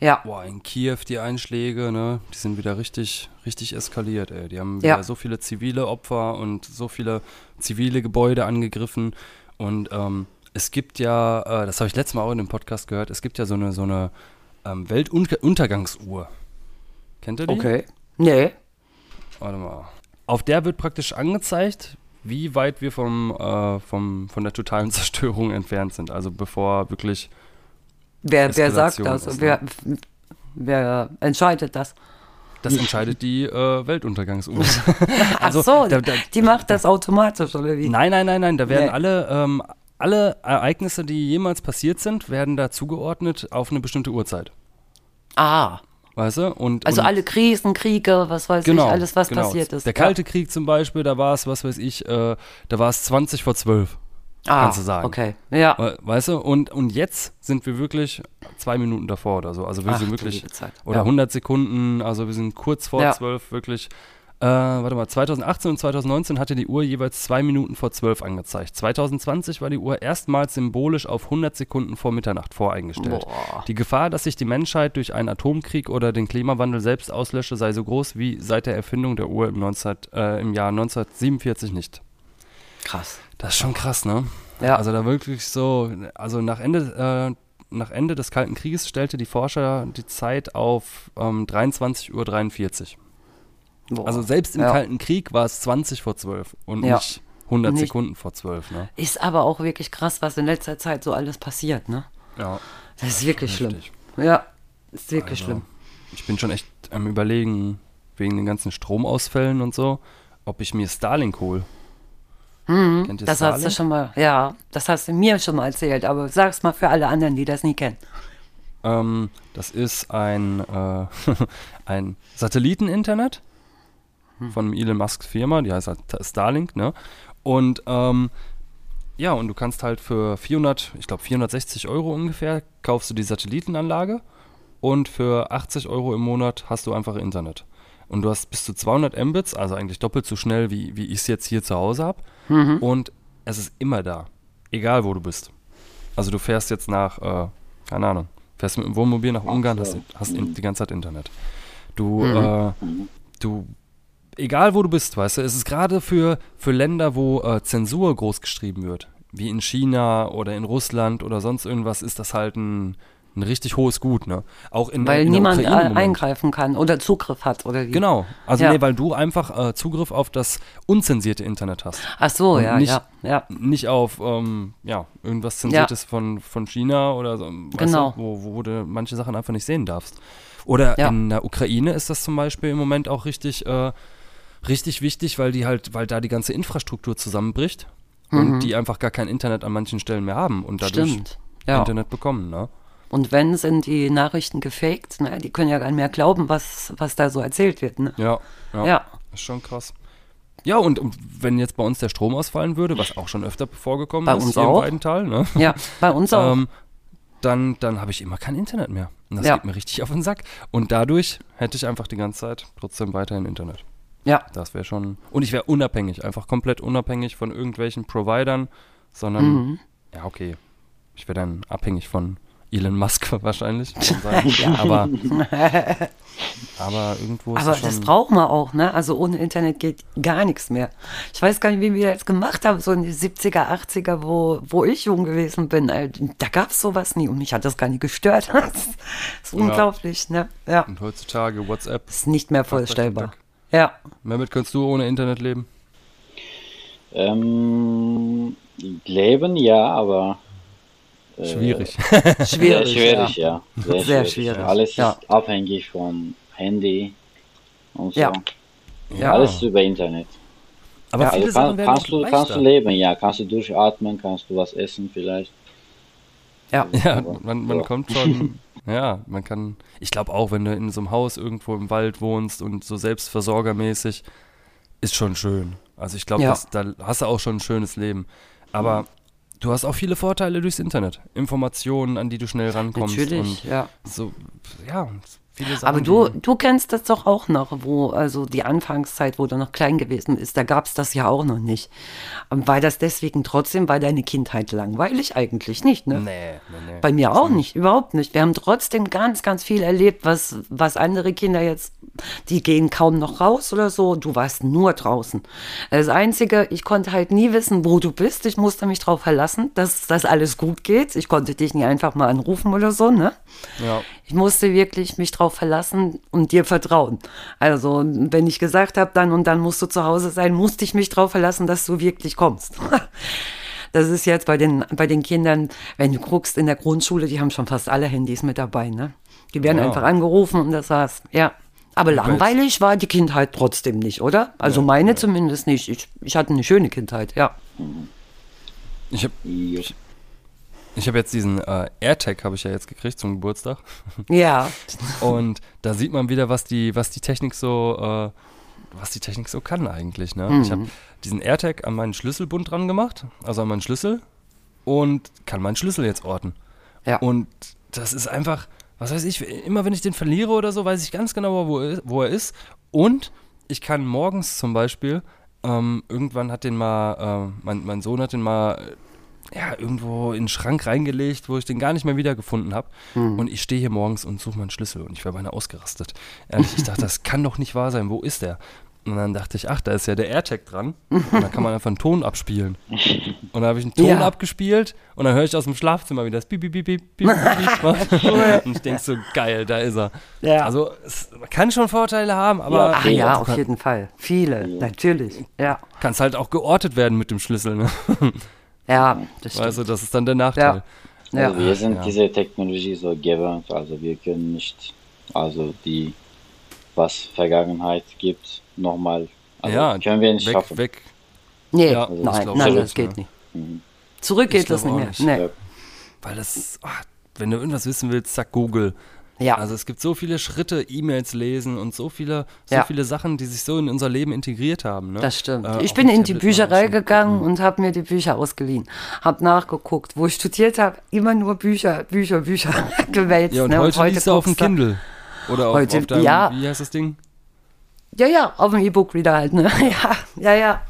Ja. boah, in Kiew die Einschläge, ne? Die sind wieder richtig, richtig eskaliert, ey. Die haben wieder Ja. so viele zivile Opfer und so viele zivile Gebäude angegriffen. Und ähm, es gibt ja, äh, das habe ich letztes Mal auch in dem Podcast gehört, es gibt ja so eine, so eine ähm, Weltuntergangsuhr. Kennt ihr die? Okay. Nee. Warte mal. Auf der wird praktisch angezeigt, wie weit wir vom, äh, vom, von der totalen Zerstörung entfernt sind. Also bevor wirklich Wer, wer sagt das? ist, wer, ne? wer entscheidet das? Das entscheidet die äh, Weltuntergangsuhr. Ach so, da, da, die macht das automatisch, oder wie? nein, nein, nein, nein. Da werden Nee. alle, ähm, alle Ereignisse, die jemals passiert sind, werden da zugeordnet auf eine bestimmte Uhrzeit. Ah, Weißt du? Und, also und, alle Krisen, Kriege, was weiß genau, ich, alles, was genau. passiert ist. Der Kalte Krieg zum Beispiel, da war es, was weiß ich, äh, da war es 20 vor 12. ah, kannst du sagen. Okay, ja. We- Weißt du? Und, und jetzt sind wir wirklich zwei Minuten davor oder so. Also wir Ach, sind wirklich. Oder Ja. 100 Sekunden, also wir sind kurz vor Ja. zwölf, wirklich. Äh, warte mal, 2018 und 2019 hatte die Uhr jeweils zwei Minuten vor zwölf angezeigt. 2020 war die Uhr erstmals symbolisch auf 100 Sekunden vor Mitternacht voreingestellt. Boah. Die Gefahr, dass sich die Menschheit durch einen Atomkrieg oder den Klimawandel selbst auslösche, sei so groß wie seit der Erfindung der Uhr im, 19, äh, im Jahr 1947 nicht. Krass. Das ist schon krass, ne? Ja. Also da wirklich so, also nach Ende, äh, nach Ende des Kalten Krieges stellte die Forscher die Zeit auf ähm, 23.43 Uhr. Boah. Also selbst im Ja. Kalten Krieg war es 20 vor 12 und Ja. nicht 100 Nicht- Sekunden vor 12, ne? Ist aber auch wirklich krass, was in letzter Zeit so alles passiert, ne? Ja. Das ist wirklich schlimm. Heftig. Ja, ist wirklich Also, schlimm. Ich bin schon echt am überlegen, wegen den ganzen Stromausfällen und so, ob ich mir Starlink hole. Kennt ihr Mhm. Das hast du Starlink? schon mal, ja, das hast du mir schon mal erzählt, aber sag's mal für alle anderen, die das nie kennen. Ähm, das ist ein, äh, ein Satelliteninternet von Elon Musks Firma, die heißt halt Starlink, ne? Und ähm, ja, und du kannst halt für 400, ich glaube 460 Euro ungefähr, kaufst du die Satellitenanlage und für 80 Euro im Monat hast du einfach Internet. Und du hast bis zu 200 Mbits, also eigentlich doppelt so schnell, wie, wie ich es jetzt hier zu Hause habe. Und es ist immer da, egal wo du bist. Also du fährst jetzt nach, äh, keine Ahnung, fährst mit dem Wohnmobil nach Ungarn, hast, hast in, die ganze Zeit Internet. Du, äh, du, egal wo du bist, weißt du, es ist gerade für, für Länder, wo äh, Zensur groß geschrieben wird, wie in China oder in Russland oder sonst irgendwas, ist das halt ein, ein richtig hohes Gut, ne? Auch in, Weil in niemand der Ukraine eingreifen kann oder Zugriff hat oder wie. Genau, also Ja. nee, weil du einfach äh, Zugriff auf das unzensierte Internet hast. Ach so, Und ja, nicht- ja, ja. Nicht auf ähm, ja, irgendwas Zensiertes von, von China oder so, Genau. du, wo, wo du manche Sachen einfach nicht sehen darfst. Oder Ja. in der Ukraine ist das zum Beispiel im Moment auch richtig, äh, richtig wichtig, weil die halt, weil da die ganze Infrastruktur zusammenbricht und die einfach gar kein Internet an manchen Stellen mehr haben und dadurch Mhm. Stimmt. Ja. Internet bekommen, ne? Und wenn, sind die Nachrichten gefaked, ne? Die können ja gar nicht mehr glauben, was, was da so erzählt wird, ne? Ja, ja. Ja. Ist schon krass. Ja, und, und wenn jetzt bei uns der Strom ausfallen würde, was auch schon öfter vorgekommen Bei ist, uns auch. im Weidental, ne? Ja, bei uns auch. ähm, dann, dann habe ich immer kein Internet mehr. Und das Ja. geht mir richtig auf den Sack. Und dadurch hätte ich einfach die ganze Zeit trotzdem weiterhin Internet. ja, Das wäre schon. Und ich wäre unabhängig, einfach komplett unabhängig von irgendwelchen Providern, sondern, Mhm. ja, okay. Ich wäre dann abhängig von Elon Musk wahrscheinlich. man sagen. aber, aber irgendwo ist aber es schon. das brauchen wir auch, ne? Also ohne Internet geht gar nichts mehr. Ich weiß gar nicht, wie wir das gemacht haben, so in die 70er, 80er, wo, wo ich jung gewesen bin. Äh, Da gab es sowas nie und mich hat das gar nicht gestört. Das ist unglaublich, ne? Ja, und heutzutage WhatsApp. ist nicht mehr vorstellbar. Ja, Mehmet, könntest du ohne Internet leben? Ähm, Leben ja, aber äh, Schwierig. Sehr schwierig. schwierig, ja. ja. Sehr, Sehr schwierig. schwierig, Alles ja. ist abhängig von Handy und so. Ja. Ja. Alles über Internet. Aber Ja, Also kann, kannst, du, kannst du leben, ja. Kannst du durchatmen, kannst du was essen vielleicht. Ja. Ja, Aber, man, man ja. kommt schon, ja, man kann, ich glaube auch, wenn du in so einem Haus irgendwo im Wald wohnst und so selbstversorgermäßig, ist schon schön. Also ich glaube, Ja. da hast du auch schon ein schönes Leben. Aber du hast auch viele Vorteile durchs Internet. Informationen, an die du schnell rankommst. Natürlich, und ja. so, ja, viele Sachen. Aber du, du kennst das doch auch noch, wo, also die Anfangszeit, wo du noch klein gewesen bist, da gab es das ja auch noch nicht. Und War das deswegen trotzdem, war deine Kindheit langweilig? Eigentlich nicht, ne? Nee, nee, nee. Bei mir auch nicht, überhaupt nicht. Wir haben trotzdem ganz, ganz viel erlebt, was, was andere Kinder jetzt, die gehen kaum noch raus oder so. Du warst nur draußen. Das Einzige, ich konnte halt nie wissen, wo du bist. Ich musste mich darauf verlassen, dass das alles gut geht. Ich konnte dich nie einfach mal anrufen oder so, ne? Ja. Ich musste wirklich mich drauf verlassen und dir vertrauen. Also, wenn ich gesagt habe, dann und dann musst du zu Hause sein, musste ich mich drauf verlassen, dass du wirklich kommst. Das ist jetzt bei den, bei den Kindern, wenn du guckst in der Grundschule, die haben schon fast alle Handys mit dabei, ne? Die werden Ja. einfach angerufen und das war's. Ja. Aber langweilig war die Kindheit trotzdem nicht, oder? Also meine zumindest nicht. Ich, ich hatte eine schöne Kindheit, ja. Ich habe Ja. Ich hab jetzt diesen äh, AirTag, habe ich ja jetzt gekriegt zum Geburtstag. Ja, Und da sieht man wieder, was die, was die Technik so, äh, was die Technik so kann eigentlich. Ne? Ich Mhm. habe diesen AirTag an meinen Schlüsselbund dran gemacht, also an meinen Schlüssel und kann meinen Schlüssel jetzt orten. ja. Und das ist einfach, was weiß ich, immer wenn ich den verliere oder so, weiß ich ganz genau, wo er ist. Wo er ist. Und ich kann morgens zum Beispiel, ähm, irgendwann hat den mal, äh, mein, mein Sohn hat den mal ja, irgendwo in den Schrank reingelegt, wo ich den gar nicht mehr wiedergefunden habe. Und ich stehe hier morgens und suche meinen Schlüssel und ich wäre beinahe ausgerastet. Ehrlich, ich dachte, das kann doch nicht wahr sein. Wo ist der? Und dann dachte ich, ach, da ist ja der AirTag dran. Und dann kann man einfach einen Ton abspielen. Und dann habe ich einen Ton Ja. abgespielt und dann höre ich aus dem Schlafzimmer, wie das piep, piep, piep, piep, piep. Und ich denke so, geil, da ist er. Ja. Also, es kann schon Vorteile haben, aber Ach ja, auf jeden Fall. Viele, natürlich. Ja. kannst halt auch geortet werden mit dem Schlüssel. Ne? Ja, das stimmt. Also, das ist dann der Nachteil. Ja. Also wir sind Ja. diese Technologie so gewöhnt, also wir können nicht, also die, was Vergangenheit gibt, nochmal, also ja, können wir nicht weg, schaffen. weg. Nee, Ja, also nein, glaub nein, das geht nicht. Mhm. Zurück geht das nicht mehr. nicht. Nee. Ja. Weil das, ah, wenn du irgendwas wissen willst, zack, Google. Ja. Also es gibt so viele Schritte, E-Mails lesen und so viele, so Ja. viele Sachen, die sich so in unser Leben integriert haben. Ne? Das stimmt. Äh, ich bin in die Bücherei gegangen und habe mir die Bücher ausgeliehen. Habe nachgeguckt, wo ich studiert habe, immer nur Bücher, Bücher, Bücher gewälzt. Ja, und ne? heute, liest du auf dem Kindle. Oder auf, Heute- auf deinem, ja. wie heißt das Ding? Ja, ja, auf dem E-Book wieder halt, ne? Ja, ja, ja.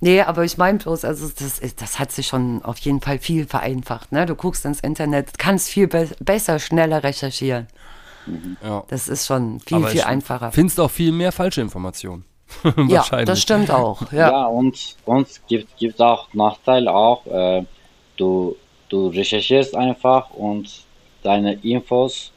Nee, aber ich meine bloß, also das, das hat sich schon auf jeden Fall viel vereinfacht. Ne? Du guckst ins Internet, kannst viel be besser, schneller recherchieren. Ja. Das ist schon viel, Aber viel ich einfacher. Findest auch viel mehr falsche Informationen. Ja, Wahrscheinlich. das stimmt auch. Ja, Ja, und, und gibt, gibt auch Nachteil auch, äh, du, du recherchierst einfach und deine Infos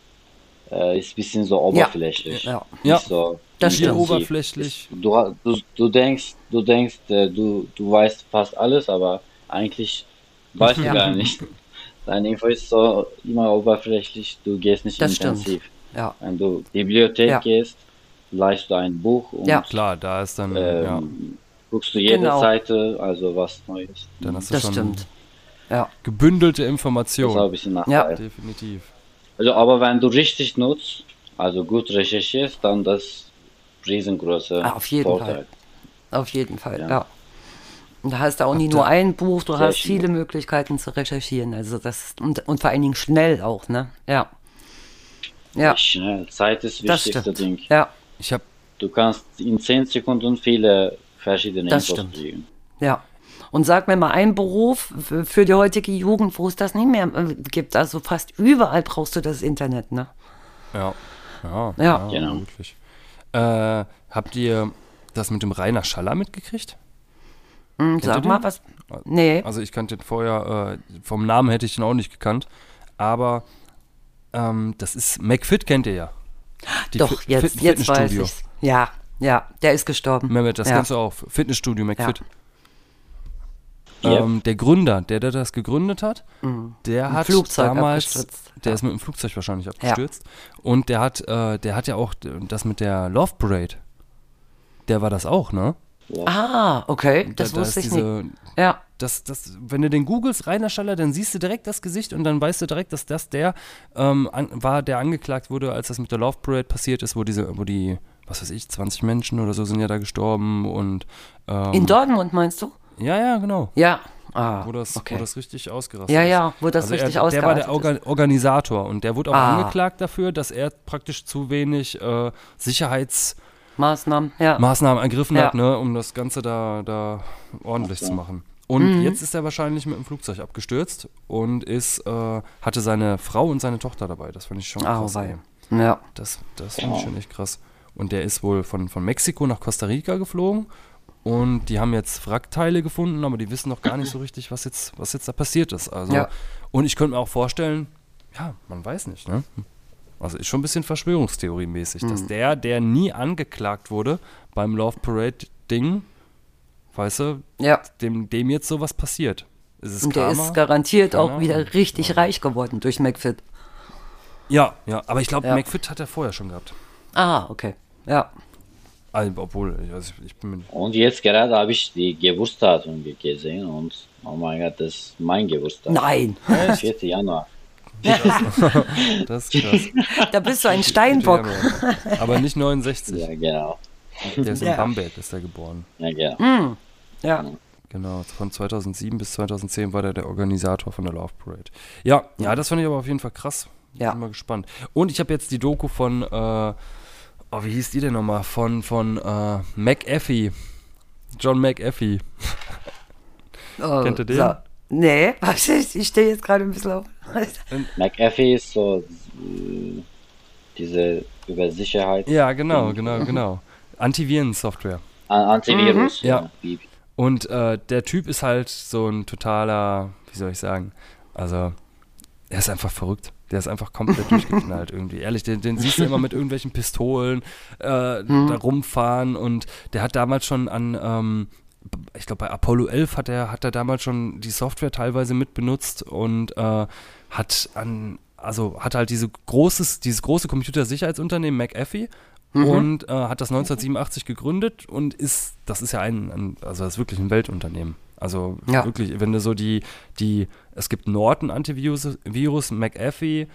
äh, ist ein bisschen so oberflächlich. ja. Ja. So Das stimmt. intensiv. oberflächlich. Du, du, du denkst, du denkst, äh, du, du weißt fast alles, aber eigentlich weißt Ja. du gar nicht. Deine Info ist so immer oberflächlich, du gehst nicht Das stimmt. Ja. Wenn du Bibliothek Ja. gehst, leist du ein Buch und Ja. Klar, da ist dann, ähm, ja, guckst du jede Genau. Seite, also was Neues. dann hast du Das schon stimmt. Ja, gebündelte Das ist auch ein Informationen. bisschen Ja. Definitiv. Also, aber wenn du richtig nutzt, also gut recherchierst, dann das riesengroße Ah, auf jeden Vorteil. Fall. auf jeden Fall, ja. Ja. Und da hast du auch nie Habt nur ihr- ein Buch, du hast viele Möglichkeiten zu recherchieren. Also das und, und vor allen Dingen schnell auch, ne? Ja. Ja, Schnell. Zeit ist das wichtigste stimmt. Ding. Ja, Ich habe Du kannst in 10 Sekunden viele verschiedene Das Infos stimmt. kriegen. ja. Und sag mir mal einen Beruf für die heutige Jugend, wo es das nicht mehr äh, gibt. Also fast überall brauchst du das Internet, ne? Ja. Ja, Ja. Genau. wirklich. Äh, habt ihr das mit dem Rainer Schaller mitgekriegt? Hm, ihr sag mal was. Nee. Also ich kannte den vorher, äh, vom Namen hätte ich ihn auch nicht gekannt, aber ähm, das ist McFit kennt ihr ja. Die Doch, Fit- jetzt, Fit- jetzt weiß Fitnessstudio. ich's. Ja, ja, der ist gestorben. Mehmet, das ja. kennst du auch. Fitnessstudio McFit. Ja. Ähm, der Gründer, der, der das gegründet hat, der hat Mhm. Flugzeug damals, abgestürzt. der Ja. ist mit dem Flugzeug wahrscheinlich abgestürzt und der hat, äh, der hat ja auch das mit der Love Parade. Der war das auch, ne? Ah, okay, das da, da wusste ist ich nicht. diese, Ja, das, das, wenn du den googelst, Rainer Schaller, dann siehst du direkt das Gesicht und dann weißt du direkt, dass das der ähm, an, war, der angeklagt wurde, als das mit der Love Parade passiert ist, wo diese, wo die was weiß ich, 20 Menschen oder so sind ja da gestorben und ähm, In Dortmund meinst du? ja, ja, genau. Ja. Ah, Wo das, okay. wo das richtig ausgerastet Ja, ist. ja, wo das also richtig er, Der war der ausgeartet Orga Organisator und der wurde auch Ah. angeklagt dafür, dass er praktisch zu wenig äh, Sicherheitsmaßnahmen Maßnahmen, ja. ergriffen Ja. hat, ne, um das Ganze da, da ordentlich zu machen. Und jetzt ist er wahrscheinlich mit dem Flugzeug abgestürzt und ist, äh, hatte seine Frau und seine Tochter dabei. Das fand ich schon Ah, krass. wei. ey. Ja. Das, das finde ich schon echt krass. Und der ist wohl von, von Mexiko nach Costa Rica geflogen. Und die haben jetzt Wrackteile gefunden, aber die wissen noch gar nicht so richtig, was jetzt, was jetzt da passiert ist. Also, Ja. Und ich könnte mir auch vorstellen, ja, man weiß nicht, ne? Also ist schon ein bisschen Verschwörungstheorie-mäßig, dass Mhm. der, der nie angeklagt wurde beim Love Parade-Ding, weißt du, Ja. dem, dem jetzt sowas passiert. Ist es Und der Karma? ist garantiert Keine auch wieder richtig reich geworden durch McFit. ja, ja, aber ich glaube, Ja. McFit hat er vorher schon gehabt. Ah, okay. Ja. Also, obwohl, also ich bin Und jetzt gerade habe ich die Geburtsdatum gesehen und oh mein Gott, das ist mein Geburtstag. Nein, 4. Januar. Das ist krass. da bist du ein Steinbock. Aber nicht 69. Ja, genau. Der ist in Ja. Bamberg, ist er geboren. Ja, genau. Ja. Genau, von 2007 bis 2010 war der der Organisator von der Love Parade. Ja, ja, das fand ich aber auf jeden Fall krass. Ja. Bin mal gespannt. Und ich habe jetzt die Doku von, äh, oh, wie hieß die denn nochmal? Von, von äh, McAfee. John McAfee. Oh, Kennt ihr den? So. Nee, was ist? Ich stehe jetzt gerade ein bisschen auf. McAfee ist so äh, diese über Sicherheit. Ja, genau, genau, genau. Antivirensoftware. An- Antivirus. Mhm. Ja. Wie- Und äh, der Typ ist halt so ein totaler, wie soll ich sagen, also er ist einfach verrückt. Der ist einfach komplett durchgeknallt irgendwie. Ehrlich, den, den siehst du immer mit irgendwelchen Pistolen äh, da rumfahren und der hat damals schon an, ähm, ich glaube bei Apollo 11 hat er, hat er damals schon die Software teilweise mitbenutzt und äh, hat an, also hat halt diese großes, dieses große Computersicherheitsunternehmen McAfee und äh, hat das 1987 gegründet und ist, das ist ja ein, ein also das ist wirklich ein Weltunternehmen. Also Ja. wirklich, wenn du so die, die, es gibt Norton Antivirus, Virus, McAfee,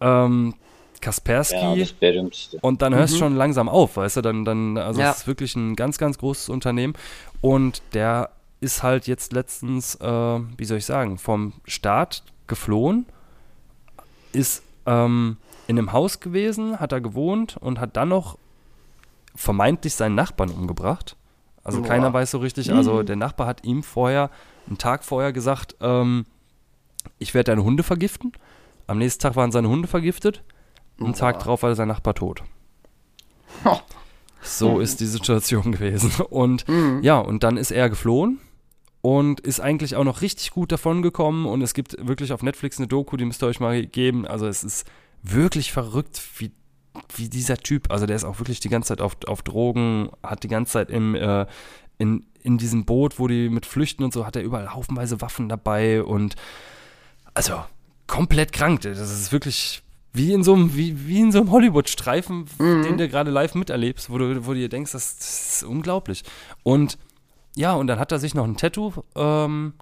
ähm, Kaspersky Genau, das berühmteste. und dann hörst du schon langsam auf, weißt du, dann, dann, also Ja. es ist wirklich ein ganz, ganz großes Unternehmen und der ist halt jetzt letztens, äh, wie soll ich sagen, vom Staat geflohen, ist ähm, in einem Haus gewesen, hat da gewohnt und hat dann noch vermeintlich seinen Nachbarn umgebracht. Also Boah. keiner weiß so richtig, also der Nachbar hat ihm vorher, einen Tag vorher gesagt, ähm, ich werde deine Hunde vergiften. Am nächsten Tag waren seine Hunde vergiftet. Einen Tag drauf war sein Nachbar tot. So ist die Situation gewesen. Und ja, und dann ist er geflohen und ist eigentlich auch noch richtig gut davon gekommen. Und es gibt wirklich auf Netflix eine Doku, die müsst ihr euch mal geben. Also es ist wirklich verrückt, wie, wie dieser Typ, also der ist auch wirklich die ganze Zeit auf, auf Drogen, hat die ganze Zeit im, äh, in, in diesem Boot, wo die mit flüchten und so, hat er überall haufenweise Waffen dabei und also komplett krank. Das ist wirklich wie in so einem, wie, wie in so einem Hollywood-Streifen, den du gerade live miterlebst, wo du, wo du dir denkst, das, das ist unglaublich. Und ja, und dann hat er sich noch ein Tattoo, ähm,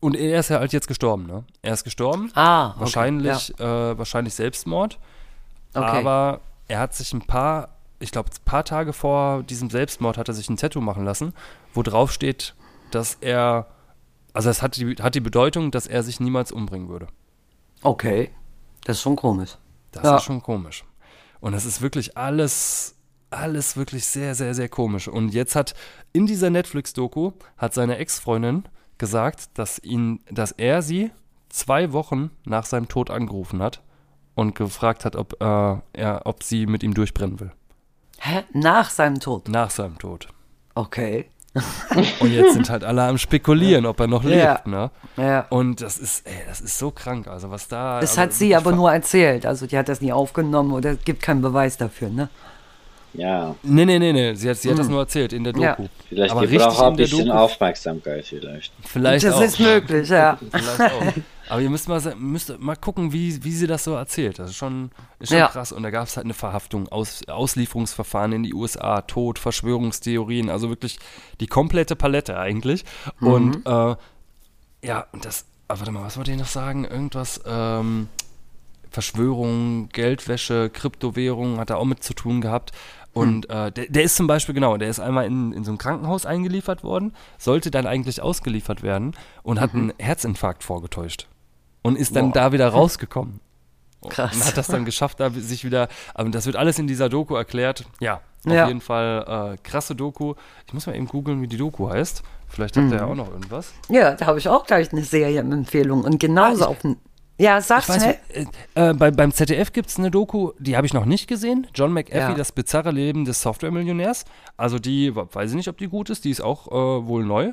und er ist ja halt jetzt gestorben, ne? Er ist gestorben. Ah, okay, wahrscheinlich, äh, wahrscheinlich Selbstmord. Okay. Aber er hat sich ein paar, ich glaube, ein paar Tage vor diesem Selbstmord hat er sich ein Tattoo machen lassen, wo drauf steht, dass er, also es hat die, hat die Bedeutung, dass er sich niemals umbringen würde. Okay. Das ist schon komisch. Das Ja. ist schon komisch. Und es ist wirklich alles, alles wirklich sehr, sehr, sehr komisch. Und jetzt hat in dieser Netflix-Doku hat seine Ex-Freundin gesagt, dass ihn, dass er sie zwei Wochen nach seinem Tod angerufen hat und gefragt hat, ob, äh, er, ob sie mit ihm durchbrennen will. Hä? Nach seinem Tod. Nach seinem Tod. Okay. Und jetzt sind halt alle am spekulieren, ob er noch Ja. lebt, ne? Ja. Und das ist, ey, das ist so krank. Also was da. Das also hat sie aber nur erzählt. Also die hat das nie aufgenommen oder es gibt keinen Beweis dafür, ne? Ja, Nee, nee, nee, nee. Sie hat, sie hat das nur erzählt in der Doku. Ja. vielleicht Aber auch in ein der bisschen Doku- Aufmerksamkeit vielleicht. Vielleicht das auch. ist möglich, ja. Vielleicht auch. Aber ihr müsst mal, müsst mal gucken, wie, wie sie das so erzählt. Das ist schon, ist schon Ja. krass. Und da gab es halt eine Verhaftung, Aus, Auslieferungsverfahren in die USA, Tod, Verschwörungstheorien, also wirklich die komplette Palette eigentlich. Und äh, ja, und das, ah, warte mal, was wollte ich noch sagen? Irgendwas, ähm, Verschwörung, Geldwäsche, Kryptowährung hat da auch mit zu tun gehabt. Und äh, der, der ist zum Beispiel, genau, der ist einmal in, in so ein Krankenhaus eingeliefert worden, sollte dann eigentlich ausgeliefert werden und hat einen Herzinfarkt vorgetäuscht. Und ist dann Boah. da wieder rausgekommen. Krass. Und hat das dann geschafft, da sich wieder, aber das wird alles in dieser Doku erklärt. Ja, auf Ja. jeden Fall äh, krasse Doku. Ich muss mal eben googeln, wie die Doku heißt. Vielleicht hat der ja auch noch irgendwas. Ja, da habe ich auch gleich eine Serienempfehlung und genauso Ah, ich- auf den. Ja, sag Ich weiß, äh, äh, bei, beim ZDF gibt es eine Doku, die habe ich noch nicht gesehen. John McAfee, Ja. das bizarre Leben des Software-Millionärs. Also die, weiß ich nicht, ob die gut ist, die ist auch äh, wohl neu.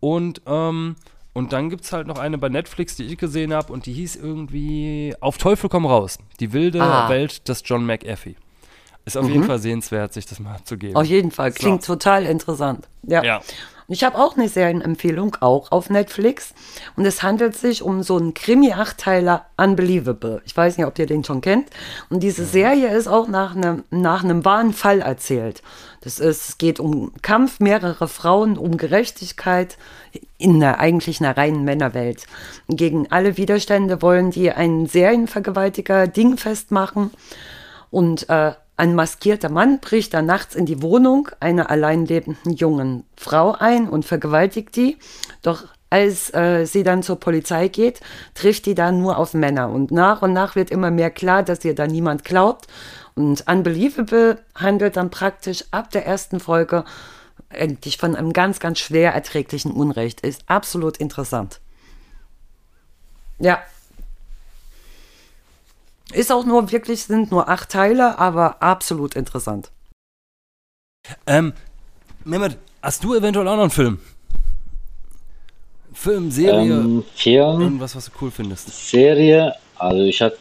Und, ähm, und dann gibt es halt noch eine bei Netflix, die ich gesehen habe und die hieß irgendwie Auf Teufel komm raus. Die wilde Ah. Welt des John McAfee. Ist auf jeden Fall sehenswert, sich das mal zu geben. Auf jeden Fall. Klingt So. total interessant. Ja. Ja. Und ich habe auch eine Serienempfehlung, auch auf Netflix. Und es handelt sich um so einen Krimi-Achteiler Unbelievable. Ich weiß nicht, ob ihr den schon kennt. Und diese Serie ist auch nach einem, nach einem wahren Fall erzählt. Das ist, es geht um Kampf mehrerer Frauen, um Gerechtigkeit in einer eigentlich einer reinen Männerwelt. Gegen alle Widerstände wollen die einen Serienvergewaltiger dingfest machen. Und äh, ein maskierter Mann bricht dann nachts in die Wohnung einer allein lebenden jungen Frau ein und vergewaltigt die. Doch als äh, sie dann zur Polizei geht, trifft die dann nur auf Männer. Und nach und nach wird immer mehr klar, dass ihr da niemand glaubt. Und Unbelievable handelt dann praktisch ab der ersten Folge eigentlich von einem ganz, ganz schwer erträglichen Unrecht. Ist absolut interessant. Ja, ist auch nur wirklich, sind nur acht Teile, aber absolut interessant. Ähm, Mehmet, hast du eventuell auch noch einen Film? Film, Serie, Ähm, Film, irgendwas, was du cool findest. Serie, also ich habe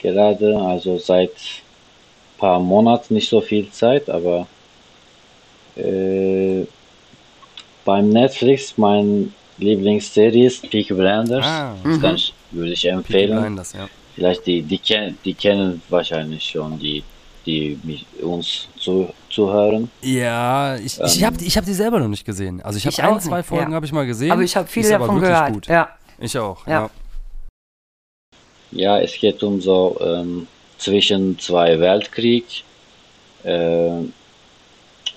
gerade, also seit paar Monaten nicht so viel Zeit, aber äh, beim Netflix mein Lieblingsserie ist Peaky Blinders. Ah, das kann ich, würde ich Peaky empfehlen. Blinders, ja. Vielleicht die, die, ken, die kennen wahrscheinlich schon, die, die mich, uns zu, zuhören. Ja, ich, ich Ähm. habe ich hab die selber noch nicht gesehen. Also ich habe Ich ein, auch zwei Folgen ja. habe ich mal gesehen. Aber ich habe viel Ist aber davon gehört. Gut. Ja. Ich auch, Ja. ja. Ja, es geht um so ähm, zwischen zwei Weltkrieg, äh,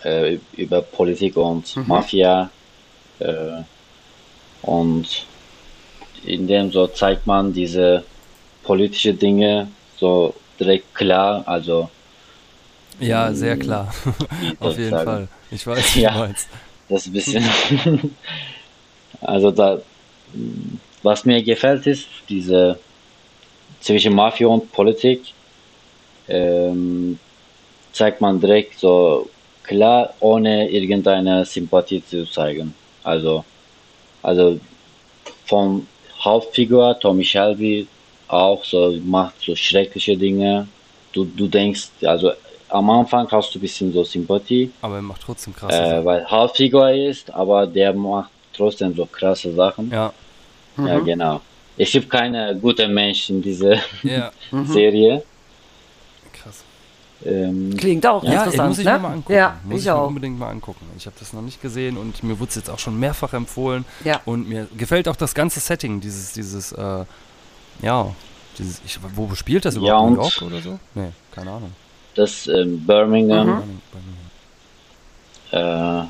äh, über Politik und Mafia äh, und in dem so zeigt man diese politische Dinge so direkt klar, also Ja, sehr klar. wie Auf jeden sagen. Fall. Ich weiß, Ja. meinst. Das ist ein bisschen. also da, was mir gefällt ist, diese zwischen Mafia und Politik ähm, zeigt man direkt so klar, ohne irgendeine Sympathie zu zeigen. Also, also von Hauptfigur Tommy Shelby auch so macht so schreckliche Dinge. Du, du denkst, also am Anfang hast du ein bisschen so Sympathie, Aber er macht trotzdem krasse äh, Sachen. weil Hauptfigur ist, aber der macht trotzdem so krasse Sachen. Ja, Ja, genau. Es gibt keine guten Menschen in dieser ja, Serie. krass. Ähm, Klingt auch Ja, interessant, muss ich ne? mir mal angucken. Ja, muss ich ich mir auch. unbedingt mal angucken. Ich habe das noch nicht gesehen und mir wurde es jetzt auch schon mehrfach empfohlen. Ja. Und mir gefällt auch das ganze Setting, dieses, dieses, äh, ja, dieses, ich, wo spielt das Ja, überhaupt? New und- York oder so? Nee, keine Ahnung. das ähm, Birmingham Mhm. Ahnung. äh,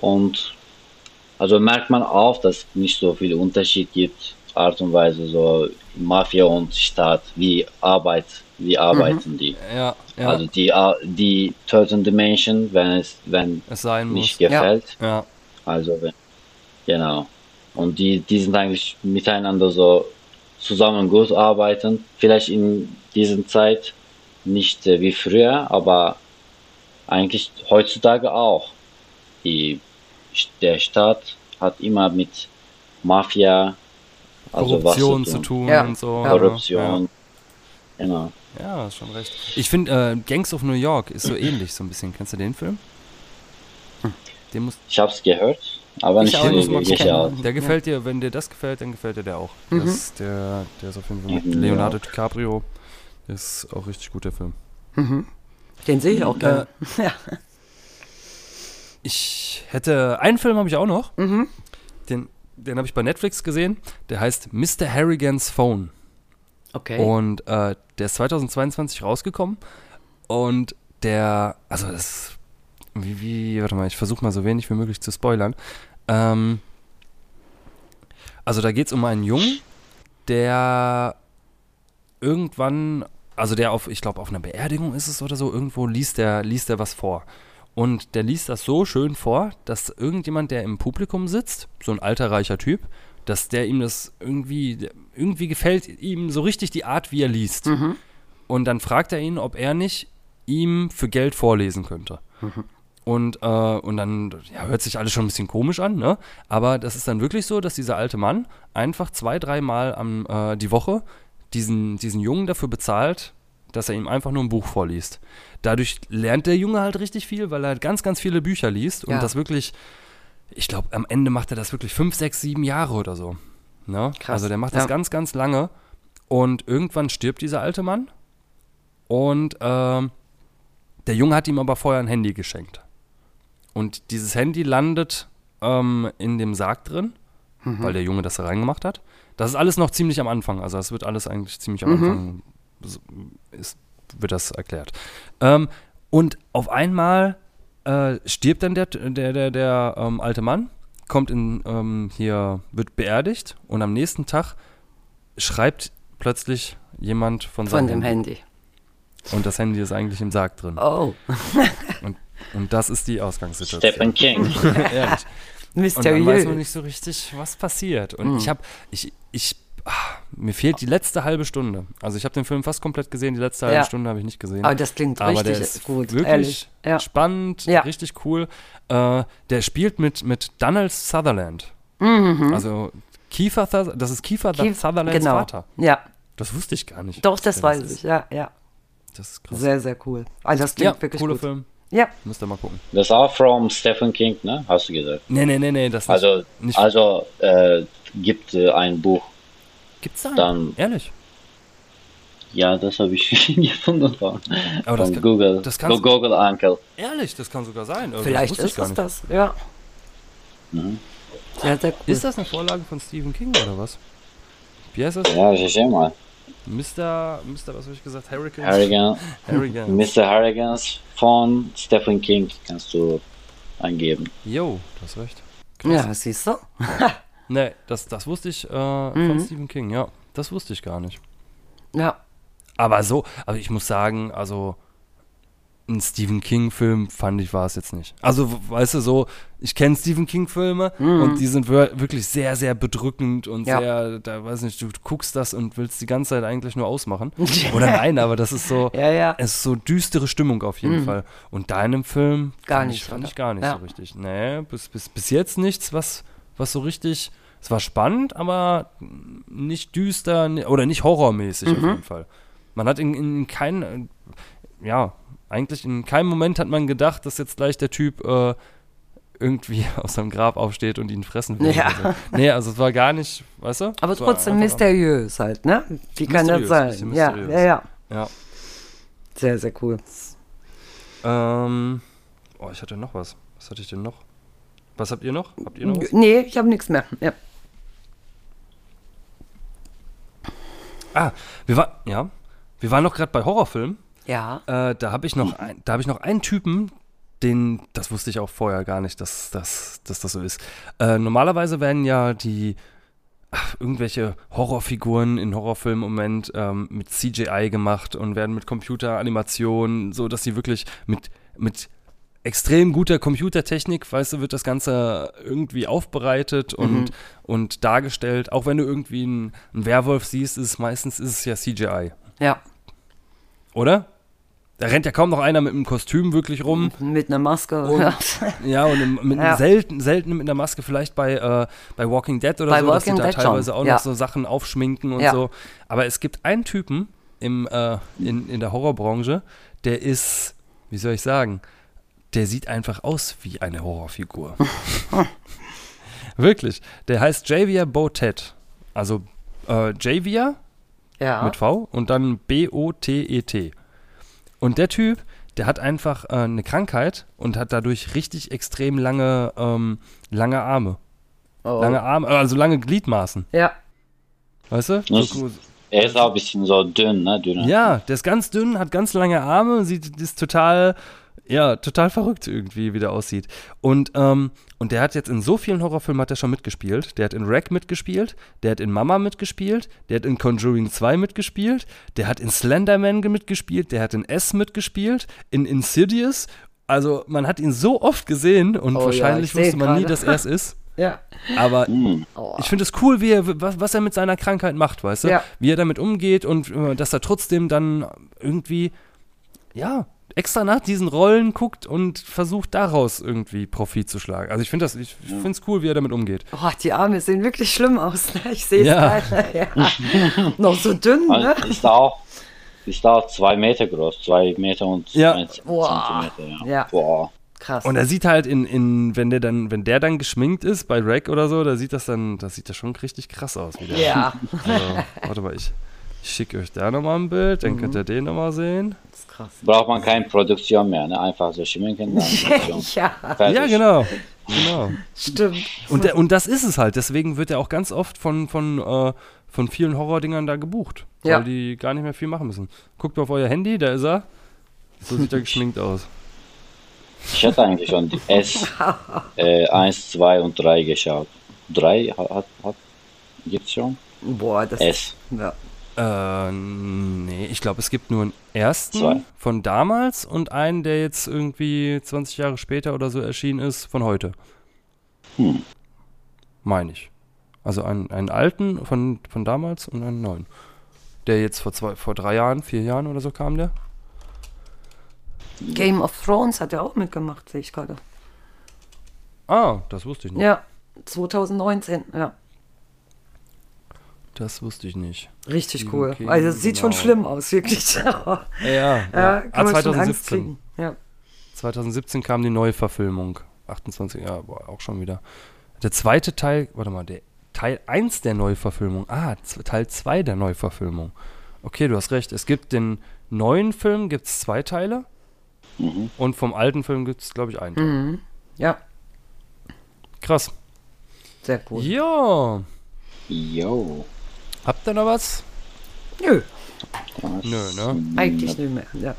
und also merkt man auch, dass nicht so viel Unterschied gibt, Art und Weise so Mafia und Staat, wie Arbeit, wie arbeiten die. Ja, ja, Also die, ar- die töten die Menschen, wenn es wenn es sein muss. nicht gefällt. Ja, Also wenn, genau. Und die, die sind eigentlich miteinander so zusammen gut arbeiten. Vielleicht in dieser Zeit nicht äh, wie früher, aber eigentlich heutzutage auch. Die, der Staat hat immer mit Mafia, also Korruption was zu tun Ja, und so. ja. Korruption. Genau. Ja, ja hast schon recht. Ich finde, äh, Gangs of New York ist so ähnlich, so ein bisschen. Kennst du den Film? Den muss, Ich hab's gehört, aber Ich nicht auch muss man geschaut. der gefällt dir, wenn dir das gefällt, dann gefällt dir der auch. Mhm. Das, der, der ist auf jeden Fall mit Mhm, Leonardo ja. DiCaprio. Das ist auch richtig gut, der Film. Den sehe ich auch gerne. ja. Ich hätte, einen Film habe ich auch noch. Mhm. Den, den habe ich bei Netflix gesehen. Der heißt Mr. Harrigan's Phone. Okay. Und äh, der ist 2022 rausgekommen. Und der, also das, wie, wie, warte mal, ich versuche mal so wenig wie möglich zu spoilern. Ähm, also da geht es um einen Jungen, der irgendwann, also der auf, ich glaube auf einer Beerdigung ist es oder so, irgendwo liest der, liest der was vor. Und der liest das so schön vor, dass irgendjemand, der im Publikum sitzt, so ein alter reicher Typ, dass der ihm das irgendwie, irgendwie gefällt ihm so richtig die Art, wie er liest. Und dann fragt er ihn, ob er nicht ihm für Geld vorlesen könnte. Und, äh, und dann ja, hört sich alles schon ein bisschen komisch an, ne? Aber das ist dann wirklich so, dass dieser alte Mann einfach zwei, dreimal am, äh, die Woche diesen, diesen Jungen dafür bezahlt, dass er ihm einfach nur ein Buch vorliest. Dadurch lernt der Junge halt richtig viel, weil er halt ganz, ganz viele Bücher liest und Ja. das wirklich, ich glaube, am Ende macht er das wirklich fünf, sechs, sieben Jahre oder so. Ne? Krass, Also der macht ja. das ganz, ganz lange und irgendwann stirbt dieser alte Mann und ähm, der Junge hat ihm aber vorher ein Handy geschenkt. Und dieses Handy landet ähm, in dem Sarg drin, weil der Junge das da reingemacht hat. Das ist alles noch ziemlich am Anfang. Also das wird alles eigentlich ziemlich am Anfang s- ist, wird das erklärt. Ähm, und auf einmal äh, stirbt dann der, der, der, der ähm, alte Mann, kommt in ähm, hier, wird beerdigt und am nächsten Tag schreibt plötzlich jemand von, Von seinem dem Handy. Und das Handy ist eigentlich im Sarg drin. Oh, Und, und das ist die Ausgangssituation. Stephen King. Ehrlich. Und dann weiß man mysteriös. nicht so richtig, was passiert. Und ich habe, ich, ich, ah, mir fehlt die letzte halbe Stunde. Also ich habe den Film fast komplett gesehen, die letzte halbe Ja. Stunde habe ich nicht gesehen. Aber das klingt Aber richtig der ist gut, wirklich ehrlich. Ja. spannend, Ja. richtig cool. Äh, der spielt mit, mit Donald Sutherland. Also Kiefer, das ist Kiefer Kief- Sutherlands genau. Vater. Ja, Das wusste ich gar nicht. doch, das weiß ich. Ja, ja. Das ist krass. Sehr, sehr cool. Also das ja, klingt wirklich cooler gut. Film. Ja, Müsst ihr mal gucken. Das ist auch from Stephen King, ne? Hast du gesagt. Nee, nee, nee, nee, das. Also, nicht, also äh, gibt äh, ein Buch. gibt's da? einen? dann- Ehrlich? Ja, das habe ich gefunden von, Aber das von kann- Google. das kannst du- Google Uncle. Ehrlich, das kann sogar sein. Also, vielleicht ist es das. Ja. Mhm. Sehr cool. Ist das eine Vorlage von Stephen King oder was? Wie heißt das? Ja, ich sehe mal. Mr. Mr. Was habe ich gesagt? Hurricane? Harrigan, Harrigan. Mr. Harrigans von Stephen King kannst du eingeben. Yo, du hast recht. Ja, siehst du? Nee, das, das wusste ich äh, Mhm. von Stephen King, ja. Das wusste ich gar nicht. Ja. Aber so, aber ich muss sagen, also ein Stephen King-Film fand ich war es jetzt nicht. Also, weißt du, so, ich kenne Stephen King-Filme und die sind wir- wirklich sehr, sehr bedrückend und Mhm. Ja. sehr, da weiß nicht, du guckst das und willst die ganze Zeit eigentlich nur ausmachen. Oder nein, aber das ist so, Ja, ja. es ist so düstere Stimmung auf jeden Fall. Und deinem Film Gar fand nicht, ich, fand ich gar nicht so richtig. Nee, bis, bis, bis jetzt nichts, was, was so richtig, es war spannend, aber nicht düster ni- oder nicht horrormäßig Mhm. auf jeden Fall. Man hat in, in keinem, ja, eigentlich in keinem Moment hat man gedacht, dass jetzt gleich der Typ äh, irgendwie aus seinem Grab aufsteht und ihn fressen will. Ja. oder So. Nee, also es war gar nicht, weißt du? Aber trotzdem mysteriös halt, ne? Wie kann das sein? Ja, ja, ja. Ja. Sehr, sehr cool. Ähm, oh, ich hatte noch was. Was hatte ich denn noch? Was habt ihr noch? Habt ihr noch was? Nee, ich habe nichts mehr. Ja. Ah, wir waren, ja, wir waren noch gerade bei Horrorfilmen. Ja. Äh, da habe ich noch, ein, da habe ich noch einen Typen, den, das wusste ich auch vorher gar nicht, dass, dass, dass das so ist. Äh, normalerweise werden ja die ach, irgendwelche Horrorfiguren in Horrorfilmen im Moment ähm, mit CGI gemacht und werden mit Computeranimationen, so dass sie wirklich mit, mit extrem guter Computertechnik, weißt du, wird das Ganze irgendwie aufbereitet und, und dargestellt. Auch wenn du irgendwie einen, einen Werwolf siehst, ist es meistens ist es ja CGI, Ja. oder? Da rennt ja kaum noch einer mit einem Kostüm wirklich rum. Mit einer Maske. Und- ja. Ja, und im, mit Ja. selten, selten mit einer Maske, vielleicht bei, äh, bei Walking Dead oder Bei so, dass die Walking da Dead schon, teilweise auch ja. noch so Sachen aufschminken und so. Aber es gibt einen Typen im, äh, in, in der Horrorbranche, der ist, wie soll ich sagen, der sieht einfach aus wie eine Horrorfigur. Wirklich. Der heißt Javier Botet. Also äh, Javier ja. mit V und dann B-O-T-E-T. Und der Typ, der hat einfach äh, eine Krankheit und hat dadurch richtig extrem lange, ähm, lange Arme. Oh. Lange Arme, also lange Gliedmaßen. Ja. Weißt du? Das- So, Er ist auch ein bisschen so dünn, ne? Dünner. Ja, der ist ganz dünn, hat ganz lange Arme, sieht, ist total, ja, total verrückt irgendwie, wie der aussieht. Und, ähm, und der hat jetzt in so vielen Horrorfilmen hat er schon mitgespielt. Der hat in Wreck mitgespielt, der hat in Mama mitgespielt, der hat in Conjuring 2 mitgespielt, der hat in Slenderman mitgespielt, der hat in S mitgespielt, in Insidious. Also man hat ihn so oft gesehen und Oh ja, wahrscheinlich ich seh wusste man nie, dass er es ist. Ja. Aber Hm. ich finde es cool, wie er, was, was er mit seiner Krankheit macht, weißt du? Ja. Wie er damit umgeht und äh, dass er trotzdem dann irgendwie, ja, extra nach diesen Rollen guckt und versucht daraus irgendwie Profit zu schlagen. Also ich finde das, ich finde es cool, wie er damit umgeht. Oh, die Arme sehen wirklich schlimm aus. Ne? Ich sehe es Ja. gerade. Ja. Noch so dünn, ne? Also Ist auch, ist auch zwei Meter groß, zwei Meter und Ja. Boah. Zentimeter. Ja. Boah. Krass. Und er sieht halt in, in, wenn der dann, wenn der dann geschminkt ist bei Rack oder so, da sieht das dann, das sieht das schon richtig krass aus wieder. ja, Also, warte mal, ich, ich schicke euch da nochmal ein Bild, dann könnt ihr den nochmal sehen. das ist krass. Braucht man keine Produktion mehr, ne? Einfach so schminken, dann Produktion. ja, Fertig. Ja, genau. Genau. stimmt. Und, der, und das ist es halt. Deswegen wird er auch ganz oft von, von, äh, von vielen Horrordingern da gebucht. Ja. Weil die gar nicht mehr viel machen müssen. Guckt mal auf euer Handy, da ist er. So sieht er geschminkt aus. Ich hätte eigentlich schon die S äh, 1, 2 und 3 geschaut. 3 hat, hat, hat gibt's schon? Boah, das S. Ja. Äh, nee, ich glaube, es gibt nur einen ersten Zwei. von damals und einen, der jetzt irgendwie 20 Jahre später oder so erschienen ist, von heute. Hm. Meine ich. Also einen, einen alten von, von damals und einen neuen. Der jetzt vor, zwei, vor drei Jahren, vier Jahren oder so kam der. Game of Thrones hat er auch mitgemacht, sehe ich gerade. Ah, das wusste ich nicht. Ja, 2019, ja. Das wusste ich nicht. Richtig Stephen cool. King, also es sieht schon genau. schlimm aus, wirklich. Ja, ja. Ja, Ah, kann man schon Angst 2017. kriegen. Ja. 2017 kam die neue Verfilmung. 28, ja, boah, auch schon wieder. Der zweite Teil, warte mal, der Teil 1 der Neuverfilmung. Ah, Teil 2 der Neuverfilmung. Okay, du hast recht. Es gibt den neuen Film, gibt es zwei Teile. Mhm. Und vom alten Film gibt es, glaube ich, einen. Teil. Mhm. ja, Krass. sehr cool. Ja. Jo. Habt ihr noch was? Nö, Das- Nö, ne? eigentlich nicht mehr. Ja.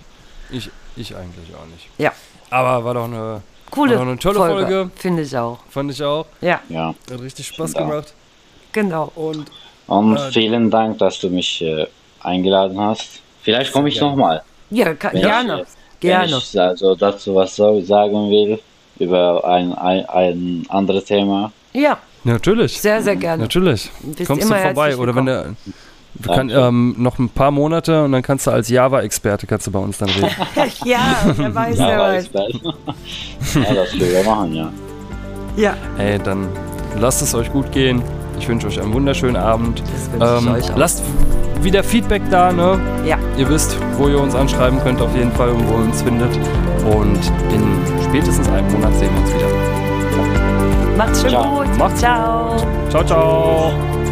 Ich, ich eigentlich auch nicht. ja. Aber war doch eine, Coole War noch eine tolle Folge. Finde ich auch. fand ich auch, Ja, Ja. hat richtig Spaß gemacht. genau. Und Und Äh, vielen Dank, dass du mich äh, eingeladen hast. Vielleicht komme ich nochmal. Ja, ka- Wenn gerne. Ich, gerne. Wenn ich also dazu was so sagen will, über ein, ein, ein anderes Thema. Ja, natürlich. sehr, sehr gerne. Natürlich. Bist Kommst du vorbei oder wenn der du kann, ähm, noch ein paar Monate und dann kannst du als Java-Experte kannst du bei uns dann reden. ja, wer weiß, Ja, wer weiß. ja, das können wir machen, ja. Ja, Ey, dann lasst es euch gut gehen. Ich wünsche euch einen wunderschönen Abend. das wünsche ich Ähm, euch auch. lasst wieder Feedback da, ne? Ja, Ihr wisst, wo ihr uns anschreiben könnt auf jeden Fall und wo ihr uns findet. Und in spätestens einem Monat sehen wir uns wieder. Macht's schön Ciao. gut. Macht's Ciao. Ciao, ciao.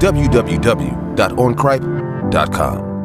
www.oncripe.com.